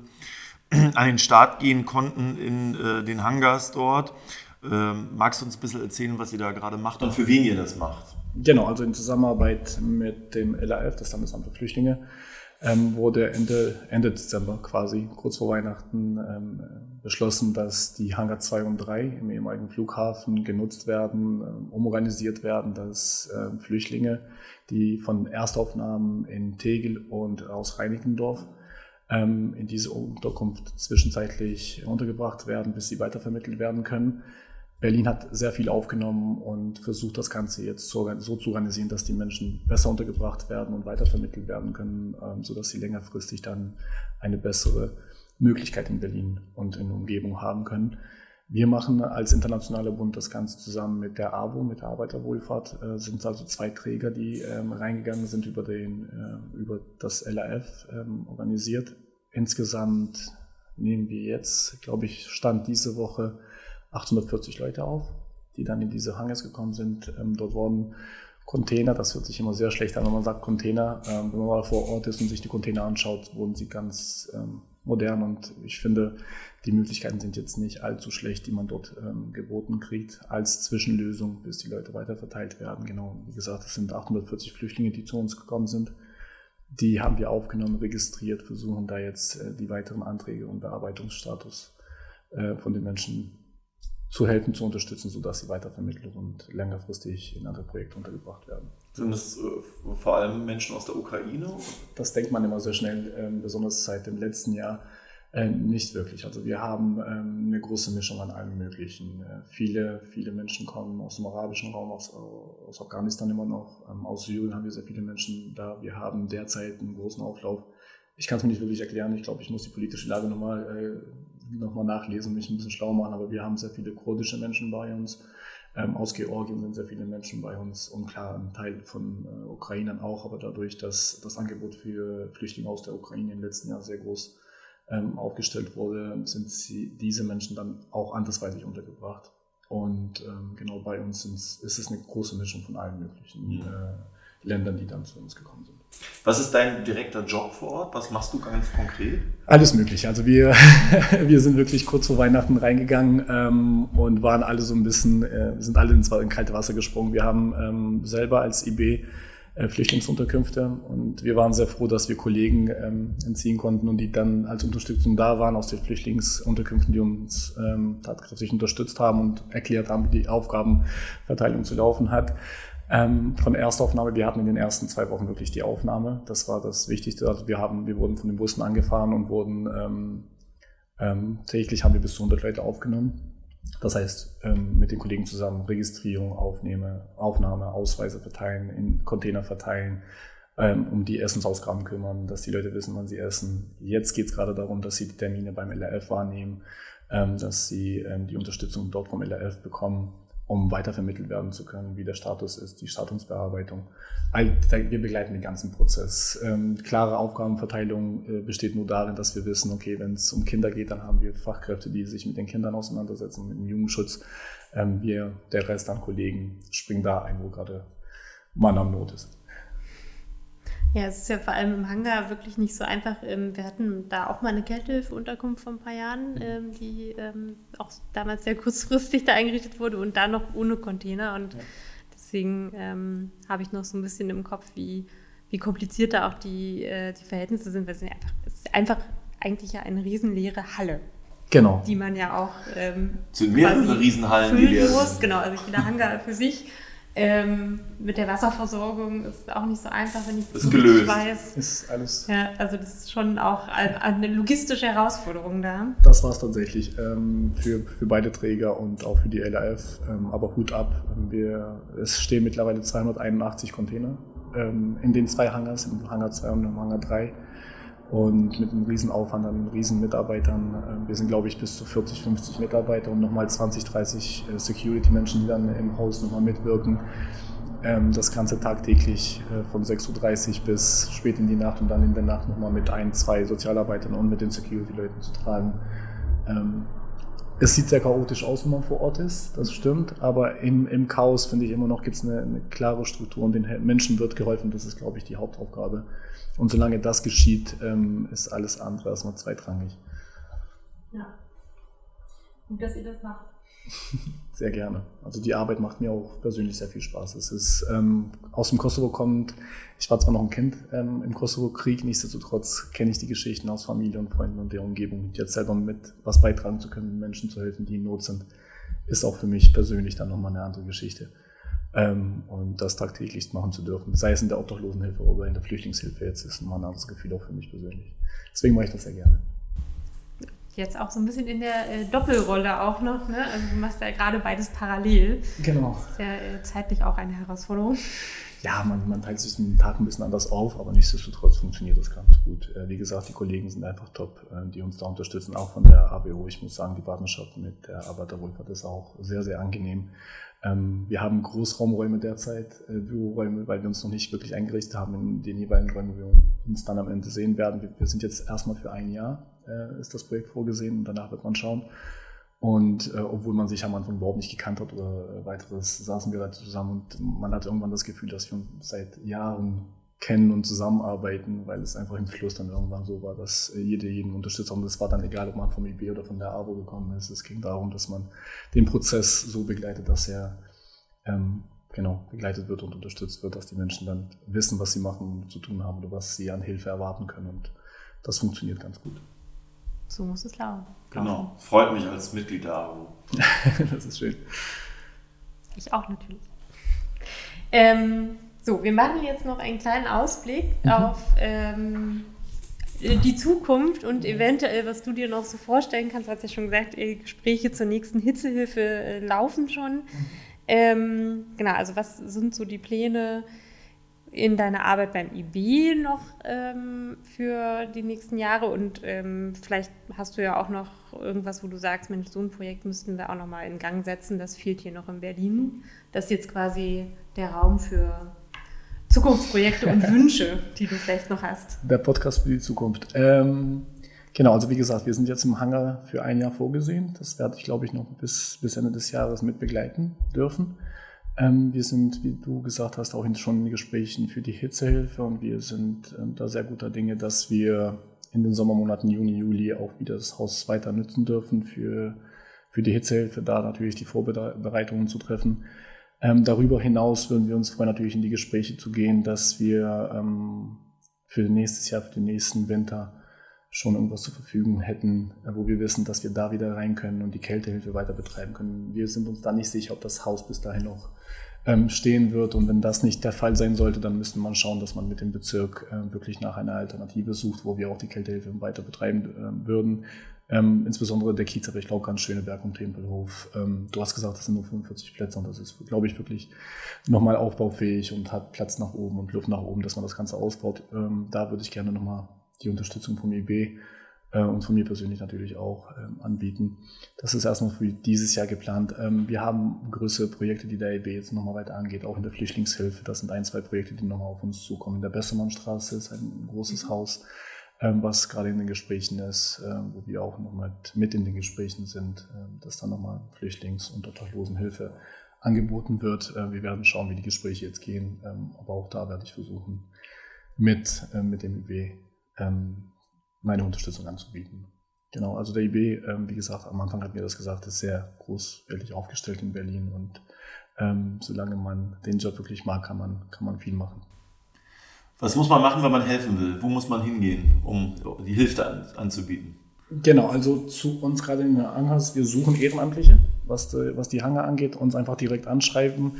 an den Start gehen konnten in den Hangars dort. Ähm, magst du uns ein bisschen erzählen, was ihr da gerade macht und für wen ihr das macht? Genau, also in Zusammenarbeit mit dem LAF, das Landesamt für Flüchtlinge, ähm, wurde Ende, Ende Dezember quasi, kurz vor Weihnachten, ähm, beschlossen, dass die Hangar 2 und 3 im ehemaligen Flughafen genutzt werden, ähm, umorganisiert werden, dass ähm, Flüchtlinge, die von Erstaufnahmen in Tegel und aus Reinickendorf ähm, in diese Unterkunft zwischenzeitlich untergebracht werden, bis sie weitervermittelt werden können. Berlin hat sehr viel aufgenommen und versucht das Ganze jetzt so, zu organisieren, dass die Menschen besser untergebracht werden und weitervermittelt werden können, ähm, sodass sie längerfristig dann eine bessere Möglichkeit in Berlin und in der Umgebung haben können. Wir machen als internationaler Bund das Ganze zusammen mit der AWO, mit der Arbeiterwohlfahrt, äh, sind also zwei Träger, die ähm, reingegangen sind über, den, äh, über das LAF ähm, organisiert. Insgesamt nehmen wir jetzt, glaube ich, Stand diese Woche 840 Leute auf, die dann in diese Hangars gekommen sind. Ähm, dort wurden Container, das hört sich immer sehr schlecht an, wenn man sagt Container. Ähm, wenn man mal vor Ort ist und sich die Container anschaut, wurden sie ganz ähm, modern und ich finde, die Möglichkeiten sind jetzt nicht allzu schlecht, die man dort ähm, geboten kriegt, als Zwischenlösung, bis die Leute weiter verteilt werden. Genau, wie gesagt, es sind 840 Flüchtlinge, die zu uns gekommen sind. Die haben wir aufgenommen, registriert, versuchen da jetzt äh, die weiteren Anträge und Bearbeitungsstatus äh, von den Menschen zu helfen, zu unterstützen, sodass sie weitervermittelt und längerfristig in andere Projekte untergebracht werden. Sind das äh, vor allem Menschen aus der Ukraine? Das denkt man immer sehr schnell, ähm, besonders seit dem letzten Jahr. Äh, nicht wirklich. Also wir haben ähm, eine große Mischung an allem Möglichen. Äh, viele, viele Menschen kommen aus dem arabischen Raum, aus, aus Afghanistan immer noch. Ähm, aus Syrien haben wir sehr viele Menschen da. Wir haben derzeit einen großen Auflauf. Ich kann es mir nicht wirklich erklären. Ich glaube, ich muss die politische Lage nochmal nochmal nachlesen, mich ein bisschen schlau machen, aber wir haben sehr viele kurdische Menschen bei uns. Ähm, aus Georgien sind sehr viele Menschen bei uns und klar, ein Teil von äh, Ukrainern auch, aber dadurch, dass das Angebot für Flüchtlinge aus der Ukraine im letzten Jahr sehr groß ähm, aufgestellt wurde, sind sie, diese Menschen dann auch andersweitig untergebracht. Und ähm, genau bei uns ist es eine große Mischung von allen möglichen mhm. äh, Ländern, die dann zu uns gekommen sind. Was ist dein direkter Job vor Ort? Was machst du ganz konkret? Alles Mögliche. Also wir, wir sind wirklich kurz vor Weihnachten reingegangen ähm, und waren alle so ein bisschen, äh, sind alle ins in kalte Wasser gesprungen. Wir haben ähm, selber als IB äh, Flüchtlingsunterkünfte und wir waren sehr froh, dass wir Kollegen ähm, entziehen konnten und die dann als Unterstützung da waren aus den Flüchtlingsunterkünften, die uns ähm, tatkräftig unterstützt haben und erklärt haben, wie die Aufgabenverteilung zu laufen hat ähm, von Erstaufnahme. Wir hatten in den ersten zwei Wochen wirklich die Aufnahme. Das war das Wichtigste. Also wir haben, wir wurden von den Bussen angefahren und wurden ähm, ähm, täglich haben wir bis zu 100 Leute aufgenommen. Das heißt, ähm, mit den Kollegen zusammen Registrierung, Aufnahme, Aufnahme, Ausweise verteilen, in Container verteilen, ähm, um die Essensausgaben kümmern, dass die Leute wissen, wann sie essen. Jetzt geht es gerade darum, dass sie die Termine beim LRF wahrnehmen, ähm, dass sie die Unterstützung dort vom LRF bekommen um weitervermittelt werden zu können, wie der Status ist, die Statusbearbeitung. Wir begleiten den ganzen Prozess. Ähm, klare Aufgabenverteilung äh, besteht nur darin, dass wir wissen, okay, wenn es um Kinder geht, dann haben wir Fachkräfte, die sich mit den Kindern auseinandersetzen, mit dem Jugendschutz. Ähm, wir, der Rest an Kollegen, springen da ein, wo gerade Mann am Not ist. Ja, es ist ja vor allem im Hangar wirklich nicht so einfach. Ähm, wir hatten da auch mal eine Kältehilfeunterkunft vor ein paar Jahren, ähm, die ähm, auch damals sehr kurzfristig da eingerichtet wurde und da noch ohne Container. Und ja. deswegen ähm, habe ich noch so ein bisschen im Kopf, wie, wie kompliziert da auch die, äh, die Verhältnisse sind. Weil es, einfach, es ist einfach eigentlich ja eine riesenleere Halle. Genau. Die man ja auch. Ähm, sind mehrere Riesenhallen, die wir. Muss. Genau, also jeder Hangar für sich. Ähm, mit der Wasserversorgung ist auch nicht so einfach, wenn ich das ist gelöst. weiß. Ist alles. Ja, also das ist schon auch eine logistische Herausforderung da. Das war es tatsächlich ähm, für, für beide Träger und auch für die LAF. Ähm, aber Hut ab. Wir, es stehen mittlerweile 281 Container ähm, in den zwei Hangars, im Hangar 2 und im Hangar 3 und mit einem riesen Aufwand an riesen Mitarbeitern. Ähm, wir sind, glaube ich, bis zu 40, 50 Mitarbeiter und nochmal 20, 30 äh, Security-Menschen, die dann im Haus nochmal mitwirken. Ähm, das Ganze tagtäglich äh, von 6.30 Uhr bis spät in die Nacht und dann in der Nacht nochmal mit ein, zwei Sozialarbeitern und mit den Security-Leuten zu tragen. Es sieht sehr chaotisch aus, wenn man vor Ort ist, das stimmt, aber im, im Chaos, finde ich immer noch, gibt es eine, eine klare Struktur und den Menschen wird geholfen. Das ist, glaube ich, die Hauptaufgabe. Und solange das geschieht, ähm, ist alles andere erstmal zweitrangig. Ja. Und dass ihr das macht. Sehr gerne. Also die Arbeit macht mir auch persönlich sehr viel Spaß. Es ist ähm, aus dem Kosovo kommt, ich war zwar noch ein Kind ähm, im Kosovo-Krieg, nichtsdestotrotz kenne ich die Geschichten aus Familie und Freunden und der Umgebung. Jetzt selber mit was beitragen zu können, Menschen zu helfen, die in Not sind, ist auch für mich persönlich dann nochmal eine andere Geschichte. Ähm, und das tagtäglich machen zu dürfen, sei es in der Obdachlosenhilfe oder in der Flüchtlingshilfe jetzt, ist nochmal ein anderes Gefühl auch für mich persönlich. Deswegen mache ich das sehr gerne. Jetzt auch so ein bisschen in der äh, Doppelrolle auch noch, ne? Also du machst ja gerade beides parallel. Genau. Das ist ja äh, zeitlich auch eine Herausforderung. Ja, man, man teilt sich den Tag ein bisschen anders auf, aber nichtsdestotrotz funktioniert das ganz gut. Äh, wie gesagt, die Kollegen sind einfach top, äh, die uns da unterstützen, auch von der ABO. Ich muss sagen, die Partnerschaft mit der Arbeiterwohlfahrt ist auch sehr, sehr angenehm. Ähm, wir haben Großraumräume derzeit, äh, Büroräume, weil wir uns noch nicht wirklich eingerichtet haben in den jeweiligen Räumen, wo wir uns dann am Ende sehen werden. Wir, wir sind jetzt erstmal für ein Jahr, äh, ist das Projekt vorgesehen und danach wird man schauen. Und äh, obwohl man sich am Anfang überhaupt nicht gekannt hat oder äh, weiteres, saßen wir da zusammen und man hat irgendwann das Gefühl, dass wir uns seit Jahren kennen und zusammenarbeiten, weil es einfach im Fluss dann irgendwann so war, dass äh, jede jeden unterstützt. Und es war dann egal, ob man vom IB oder von der AWO gekommen ist. Es ging darum, dass man den Prozess so begleitet, dass er ähm, genau begleitet wird und unterstützt wird, dass die Menschen dann wissen, was sie machen und zu tun haben oder was sie an Hilfe erwarten können. Und das funktioniert ganz gut. So muss es laufen. Genau. Freut mich als Mitglied der AWO. das ist schön. Ich auch natürlich. Ähm, so, wir machen jetzt noch einen kleinen Ausblick mhm. auf ähm, die Zukunft und eventuell, was du dir noch so vorstellen kannst. Du hast ja schon gesagt, Gespräche zur nächsten Hitzehilfe äh, laufen schon. Mhm. Ähm, genau, also was sind so die Pläne? In deiner Arbeit beim IB noch ähm, für die nächsten Jahre und ähm, vielleicht hast du ja auch noch irgendwas, wo du sagst, Mensch, so ein Projekt müssten wir auch noch mal in Gang setzen. Das fehlt hier noch in Berlin. Das ist jetzt quasi der Raum für Zukunftsprojekte und Wünsche, die du vielleicht noch hast. Der Podcast für die Zukunft. Ähm, genau, also wie gesagt, wir sind jetzt im Hangar für ein Jahr vorgesehen. Das werde ich, glaube ich, noch bis, bis Ende des Jahres mit begleiten dürfen. Ähm, wir sind, wie du gesagt hast, auch schon in Gesprächen für die Hitzehilfe und wir sind ähm, da sehr guter Dinge, dass wir in den Sommermonaten Juni, Juli auch wieder das Haus weiter nutzen dürfen für, für die Hitzehilfe, da natürlich die Vorbereitungen zu treffen. Ähm, darüber hinaus würden wir uns freuen, natürlich in die Gespräche zu gehen, dass wir ähm, für nächstes Jahr, für den nächsten Winter schon irgendwas zur Verfügung hätten, äh, wo wir wissen, dass wir da wieder rein können und die Kältehilfe weiter betreiben können. Wir sind uns da nicht sicher, ob das Haus bis dahin noch ähm, stehen wird. Und wenn das nicht der Fall sein sollte, dann müsste man schauen, dass man mit dem Bezirk äh, wirklich nach einer Alternative sucht, wo wir auch die Kältehilfe weiter betreiben äh, würden. Ähm, insbesondere der Kiez, aber ich glaube ganz Schöneberg und Tempelhof. Ähm, du hast gesagt, das sind nur 45 Plätze und das ist, glaube ich, wirklich nochmal aufbaufähig und hat Platz nach oben und Luft nach oben, dass man das Ganze ausbaut. Ähm, da würde ich gerne nochmal die Unterstützung vom IB äh, und von mir persönlich natürlich auch ähm, anbieten. Das ist erstmal für dieses Jahr geplant. Ähm, wir haben größere Projekte, die der EB jetzt nochmal weiter angeht, auch in der Flüchtlingshilfe. Das sind ein, zwei Projekte, die nochmal auf uns zukommen. In der Bessermannstraße ist ein großes mhm. Haus, ähm, was gerade in den Gesprächen ist, äh, wo wir auch nochmal mit in den Gesprächen sind, äh, dass dann nochmal Flüchtlings- und Obdachlosenhilfe angeboten wird. Äh, wir werden schauen, wie die Gespräche jetzt gehen, ähm, aber auch da werde ich versuchen, mit, äh, mit dem IB ähm, meine Unterstützung anzubieten. Genau, also der IB, ähm, wie gesagt, am Anfang hat mir das gesagt, ist sehr großflächig aufgestellt in Berlin und ähm, solange man den Job wirklich mag, kann man, kann man viel machen. Was muss man machen, wenn man helfen will? Wo muss man hingehen, um die Hilfe an, anzubieten? Genau, also zu uns gerade in der Angers, wir suchen Ehrenamtliche, was die, was die Hangar angeht, uns einfach direkt anschreiben,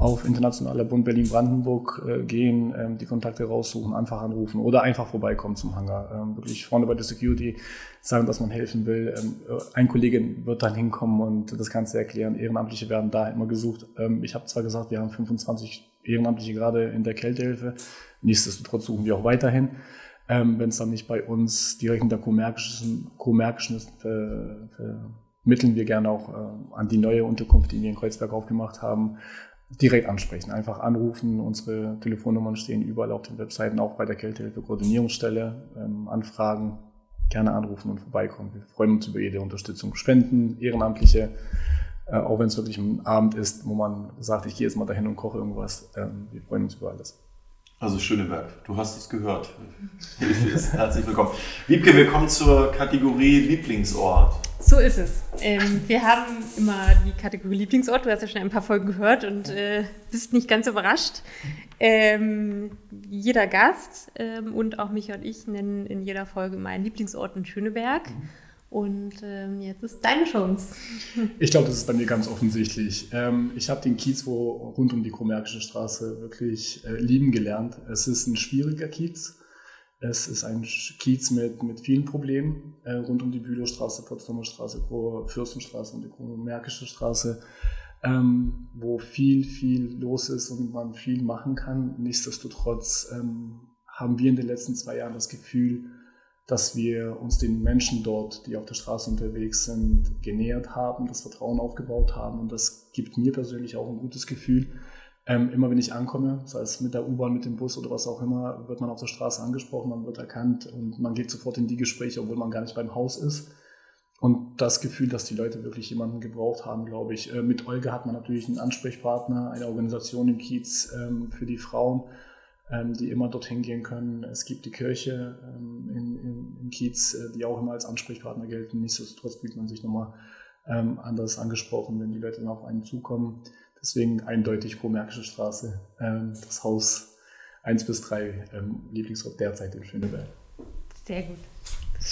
auf Internationaler Bund Berlin-Brandenburg äh, gehen, ähm, die Kontakte raussuchen, einfach anrufen oder einfach vorbeikommen zum Hangar. Ähm, wirklich vorne bei der Security sagen, dass man helfen will. Ähm, ein Kollege wird dann hinkommen und das Ganze erklären. Ehrenamtliche werden da immer gesucht. Ähm, ich habe zwar gesagt, wir haben 25 Ehrenamtliche gerade in der Kältehilfe. Nichtsdestotrotz suchen wir auch weiterhin. Ähm, Wenn es dann nicht bei uns direkt in der Kommerkischen, Kommerkischen ist, vermitteln wir gerne auch äh, an die neue Unterkunft, die wir in Kreuzberg aufgemacht haben, direkt ansprechen. Einfach anrufen. Unsere Telefonnummern stehen überall auf den Webseiten, auch bei der Kältehilfe Koordinierungsstelle. Ähm, anfragen, gerne anrufen und vorbeikommen. Wir freuen uns über jede Unterstützung. Spenden, Ehrenamtliche, äh, auch wenn es wirklich ein Abend ist, wo man sagt, ich gehe jetzt mal dahin und koche irgendwas. Ähm, wir freuen uns über alles. Also Schöneberg, du hast es gehört. Herzlich willkommen. Wiebke, willkommen zur Kategorie Lieblingsort. So ist es. Ähm, wir haben immer die Kategorie Lieblingsort. Du hast ja schon ein paar Folgen gehört und äh, bist nicht ganz überrascht. Ähm, jeder Gast ähm, und auch mich und ich nennen in jeder Folge meinen Lieblingsort in Schöneberg. Und ähm, jetzt ist deine Chance. Ich glaube, das ist bei mir ganz offensichtlich. Ähm, ich habe den Kiez wo, rund um die Kromärkische Straße wirklich äh, lieben gelernt. Es ist ein schwieriger Kiez. Es ist ein Kiez mit, mit vielen Problemen äh, rund um die Bülowstraße, Potsdamer Straße, Fürstenstraße und die Kromärkische Straße, ähm, wo viel, viel los ist und man viel machen kann. Nichtsdestotrotz ähm, haben wir in den letzten zwei Jahren das Gefühl, dass wir uns den Menschen dort, die auf der Straße unterwegs sind, genähert haben, das Vertrauen aufgebaut haben. Und das gibt mir persönlich auch ein gutes Gefühl. Ähm, immer wenn ich ankomme, sei es mit der U-Bahn, mit dem Bus oder was auch immer, wird man auf der Straße angesprochen, man wird erkannt und man geht sofort in die Gespräche, obwohl man gar nicht beim Haus ist. Und das Gefühl, dass die Leute wirklich jemanden gebraucht haben, glaube ich. Äh, mit Olga hat man natürlich einen Ansprechpartner, eine Organisation im Kiez ähm, für die Frauen ähm, die immer dorthin gehen können. Es gibt die Kirche ähm, in, in, im Kiez, äh, die auch immer als Ansprechpartner gelten. Nichtsdestotrotz fühlt man sich nochmal ähm, anders angesprochen, wenn die Leute dann auf einen zukommen. Deswegen eindeutig Komärkische Straße, ähm, das Haus 1 bis 3, ähm, Lieblingsort derzeit in Schöneberg. Sehr gut.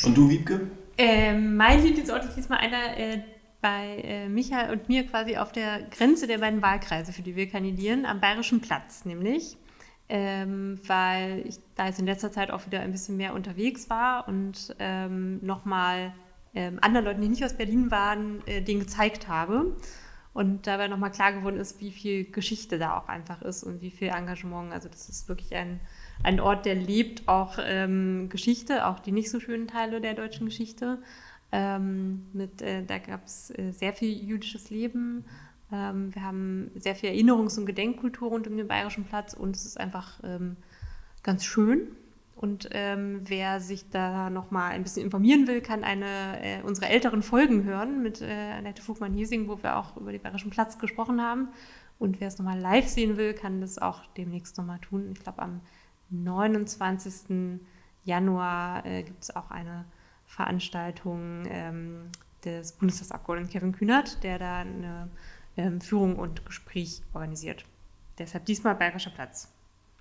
Und du, Wiebke? Ähm, mein Lieblingsort ist diesmal einer äh, bei äh, Michael und mir quasi auf der Grenze der beiden Wahlkreise, für die wir kandidieren, am Bayerischen Platz nämlich ähm, weil ich da jetzt in letzter Zeit auch wieder ein bisschen mehr unterwegs war und ähm, nochmal ähm, anderen Leuten, die nicht aus Berlin waren, äh, den gezeigt habe. Und dabei nochmal klar geworden ist, wie viel Geschichte da auch einfach ist und wie viel Engagement. Also das ist wirklich ein, ein Ort, der lebt auch ähm, Geschichte, auch die nicht so schönen Teile der deutschen Geschichte. Ähm, mit, äh, da gab es äh, sehr viel jüdisches Leben, ähm, wir haben sehr viel Erinnerungs- und Gedenkkultur rund um den Bayerischen Platz und es ist einfach ähm, ganz schön. Und ähm, wer sich da noch mal ein bisschen informieren will, kann eine äh, unserer älteren Folgen hören mit äh, Annette Vogtmann-Hiesing, wo wir auch über den Bayerischen Platz gesprochen haben. Und wer es nochmal live sehen will, kann das auch demnächst nochmal tun. Ich glaube, am 29. Januar äh, gibt es auch eine Veranstaltung ähm, des Bundestagsabgeordneten Kevin Kühnert, der da eine ähm, Führung und Gespräch organisiert. Deshalb diesmal Bayerischer Platz.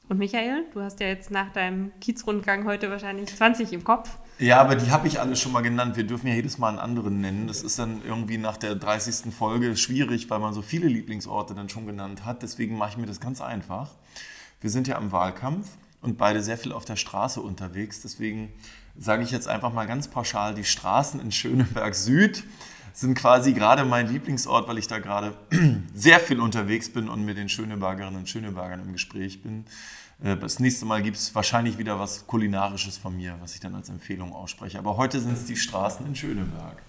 Und Michael, du hast ja jetzt nach deinem Kiezrundgang heute wahrscheinlich 20 im Kopf. Ja, aber die habe ich alle schon mal genannt. Wir dürfen ja jedes Mal einen anderen nennen. Das ist dann irgendwie nach der 30. Folge schwierig, weil man so viele Lieblingsorte dann schon genannt hat. Deswegen mache ich mir das ganz einfach. Wir sind ja im Wahlkampf und beide sehr viel auf der Straße unterwegs. Deswegen sage ich jetzt einfach mal ganz pauschal die Straßen in Schöneberg Süd sind quasi gerade mein Lieblingsort, weil ich da gerade sehr viel unterwegs bin und mit den Schönebergerinnen und Schönebergern im Gespräch bin. Äh, das nächste Mal gibt es wahrscheinlich wieder was Kulinarisches von mir, was ich dann als Empfehlung ausspreche. Aber heute sind es die Straßen in Schöneberg.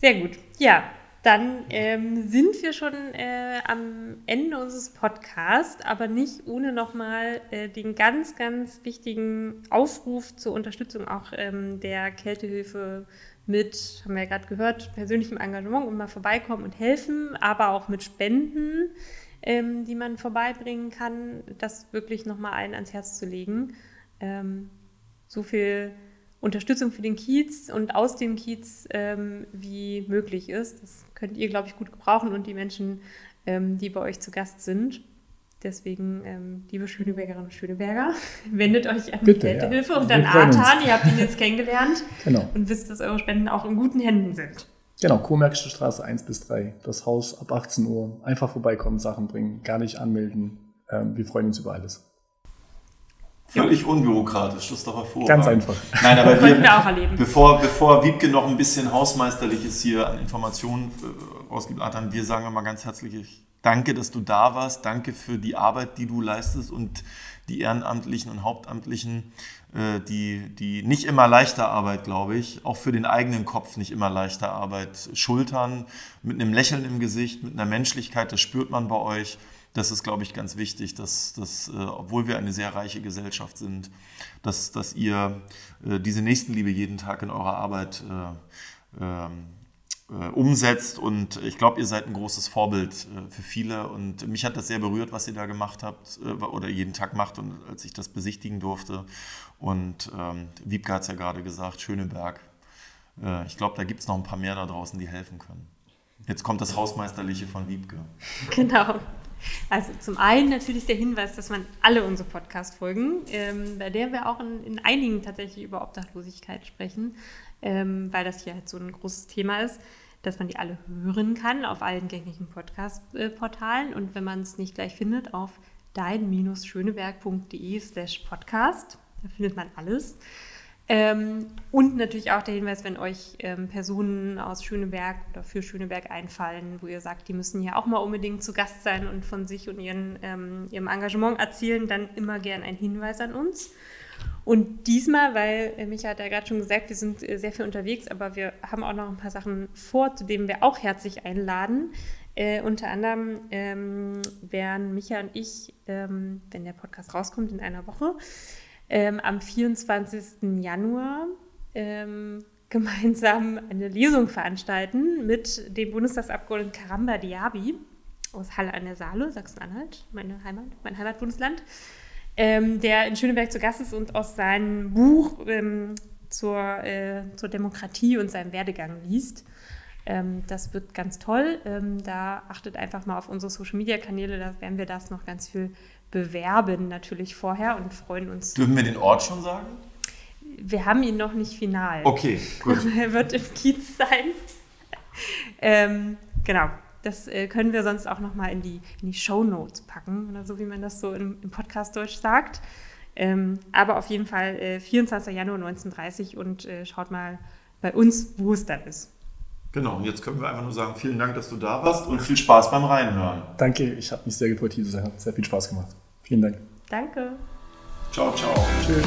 Sehr gut. Ja, dann ähm, sind wir schon äh, am Ende unseres Podcasts, aber nicht ohne nochmal äh, den ganz, ganz wichtigen Aufruf zur Unterstützung auch ähm, der Kältehilfe mit, haben wir ja gerade gehört, persönlichem Engagement und mal vorbeikommen und helfen, aber auch mit Spenden. ähm, die man vorbeibringen kann, das wirklich nochmal allen ans Herz zu legen. Ähm, so viel Unterstützung für den Kiez und aus dem Kiez ähm, wie möglich ist. Das könnt ihr, glaube ich, gut gebrauchen und die Menschen, ähm, die bei euch zu Gast sind. Deswegen, ähm, liebe Schönebergerinnen und Schöneberger, wendet euch an Bitte, die Kältehilfe ja. und uns. Artan. Ihr habt ihn jetzt kennengelernt Genau. und wisst, dass eure Spenden auch in guten Händen sind. Genau, Kurmärkische Straße 1 bis 3. Das Haus ab 18 Uhr. Einfach vorbeikommen, Sachen bringen, gar nicht anmelden. Ähm, wir freuen uns über alles. Völlig unbürokratisch, das ist doch hervorragend. Ganz einfach. Nein, aber wir wir, auch erleben. bevor, bevor Wiebke noch ein bisschen Hausmeisterliches hier an Informationen äh, rausgibt, Adrian, wir sagen mal ganz herzlich Danke, dass du da warst. Danke für die Arbeit, die du leistest und die Ehrenamtlichen und Hauptamtlichen, äh, die, die nicht immer leichte Arbeit, glaube ich, auch für den eigenen Kopf nicht immer leichte Arbeit schultern, mit einem Lächeln im Gesicht, mit einer Menschlichkeit, das spürt man bei euch. Das ist, glaube ich, ganz wichtig, dass, dass äh, obwohl wir eine sehr reiche Gesellschaft sind, dass, dass ihr äh, diese Nächstenliebe jeden Tag in eurer Arbeit äh, ähm, äh, umsetzt. Und ich glaube, ihr seid ein großes Vorbild äh, für viele. Und mich hat das sehr berührt, was ihr da gemacht habt oder jeden Tag macht und als ich das besichtigen durfte. Und ähm, Wiebke hat es ja gerade gesagt, Schöneberg. Äh, ich glaube, da gibt es noch ein paar mehr da draußen, die helfen können. Jetzt kommt das Hausmeisterliche von Wiebke. Genau. Also zum einen natürlich der Hinweis, dass man alle unsere Podcast-Folgen, ähm, bei der wir auch in, in einigen tatsächlich über Obdachlosigkeit sprechen, ähm, weil das hier halt so ein großes Thema ist, dass man die alle hören kann auf allen gängigen Podcast-Portalen und wenn man es nicht gleich findet, auf dein-schöneberg.de slash podcast. Da findet man alles. Ähm, und natürlich auch der Hinweis, wenn euch ähm, Personen aus Schöneberg oder für Schöneberg einfallen, wo ihr sagt, die müssen hier auch mal unbedingt zu Gast sein und von sich und ihren, ähm, ihrem Engagement erzählen, dann immer gern ein Hinweis an uns. Und diesmal, weil äh, Micha hat ja gerade schon gesagt, wir sind äh, sehr viel unterwegs, aber wir haben auch noch ein paar Sachen vor, zu denen wir auch herzlich einladen. Äh, unter anderem ähm, werden Micha und ich, ähm, wenn der Podcast rauskommt in einer Woche, ähm, am 24. Januar ähm, gemeinsam eine Lesung veranstalten mit dem Bundestagsabgeordneten Karamba Diaby aus Halle an der Saale, Sachsen-Anhalt, meine Heimat, mein Heimatbundesland, ähm, der in Schöneberg zu Gast ist und aus seinem Buch ähm, zur, äh, zur Demokratie und seinem Werdegang liest. Ähm, das wird ganz toll. Ähm, da achtet einfach mal auf unsere Social-Media-Kanäle, da werden wir das noch ganz viel bewerben natürlich vorher und freuen uns. Dürfen wir den Ort schon sagen? Wir haben ihn noch nicht final. Okay, gut. er wird im Kiez sein. ähm, genau. Das äh, können wir sonst auch noch mal in die, in die Show Notes packen oder so, wie man das so im, im Podcast-Deutsch sagt. Ähm, aber auf jeden Fall äh, 24. Januar 1930 und äh, schaut mal bei uns, wo es dann ist. Genau, und jetzt können wir einfach nur sagen, vielen Dank, dass du da warst und viel Spaß beim Reinhören. Danke, ich habe mich sehr gefreut, hier zu sein. Hat sehr viel Spaß gemacht. Vielen Dank. Danke. Ciao, ciao. Tschüss.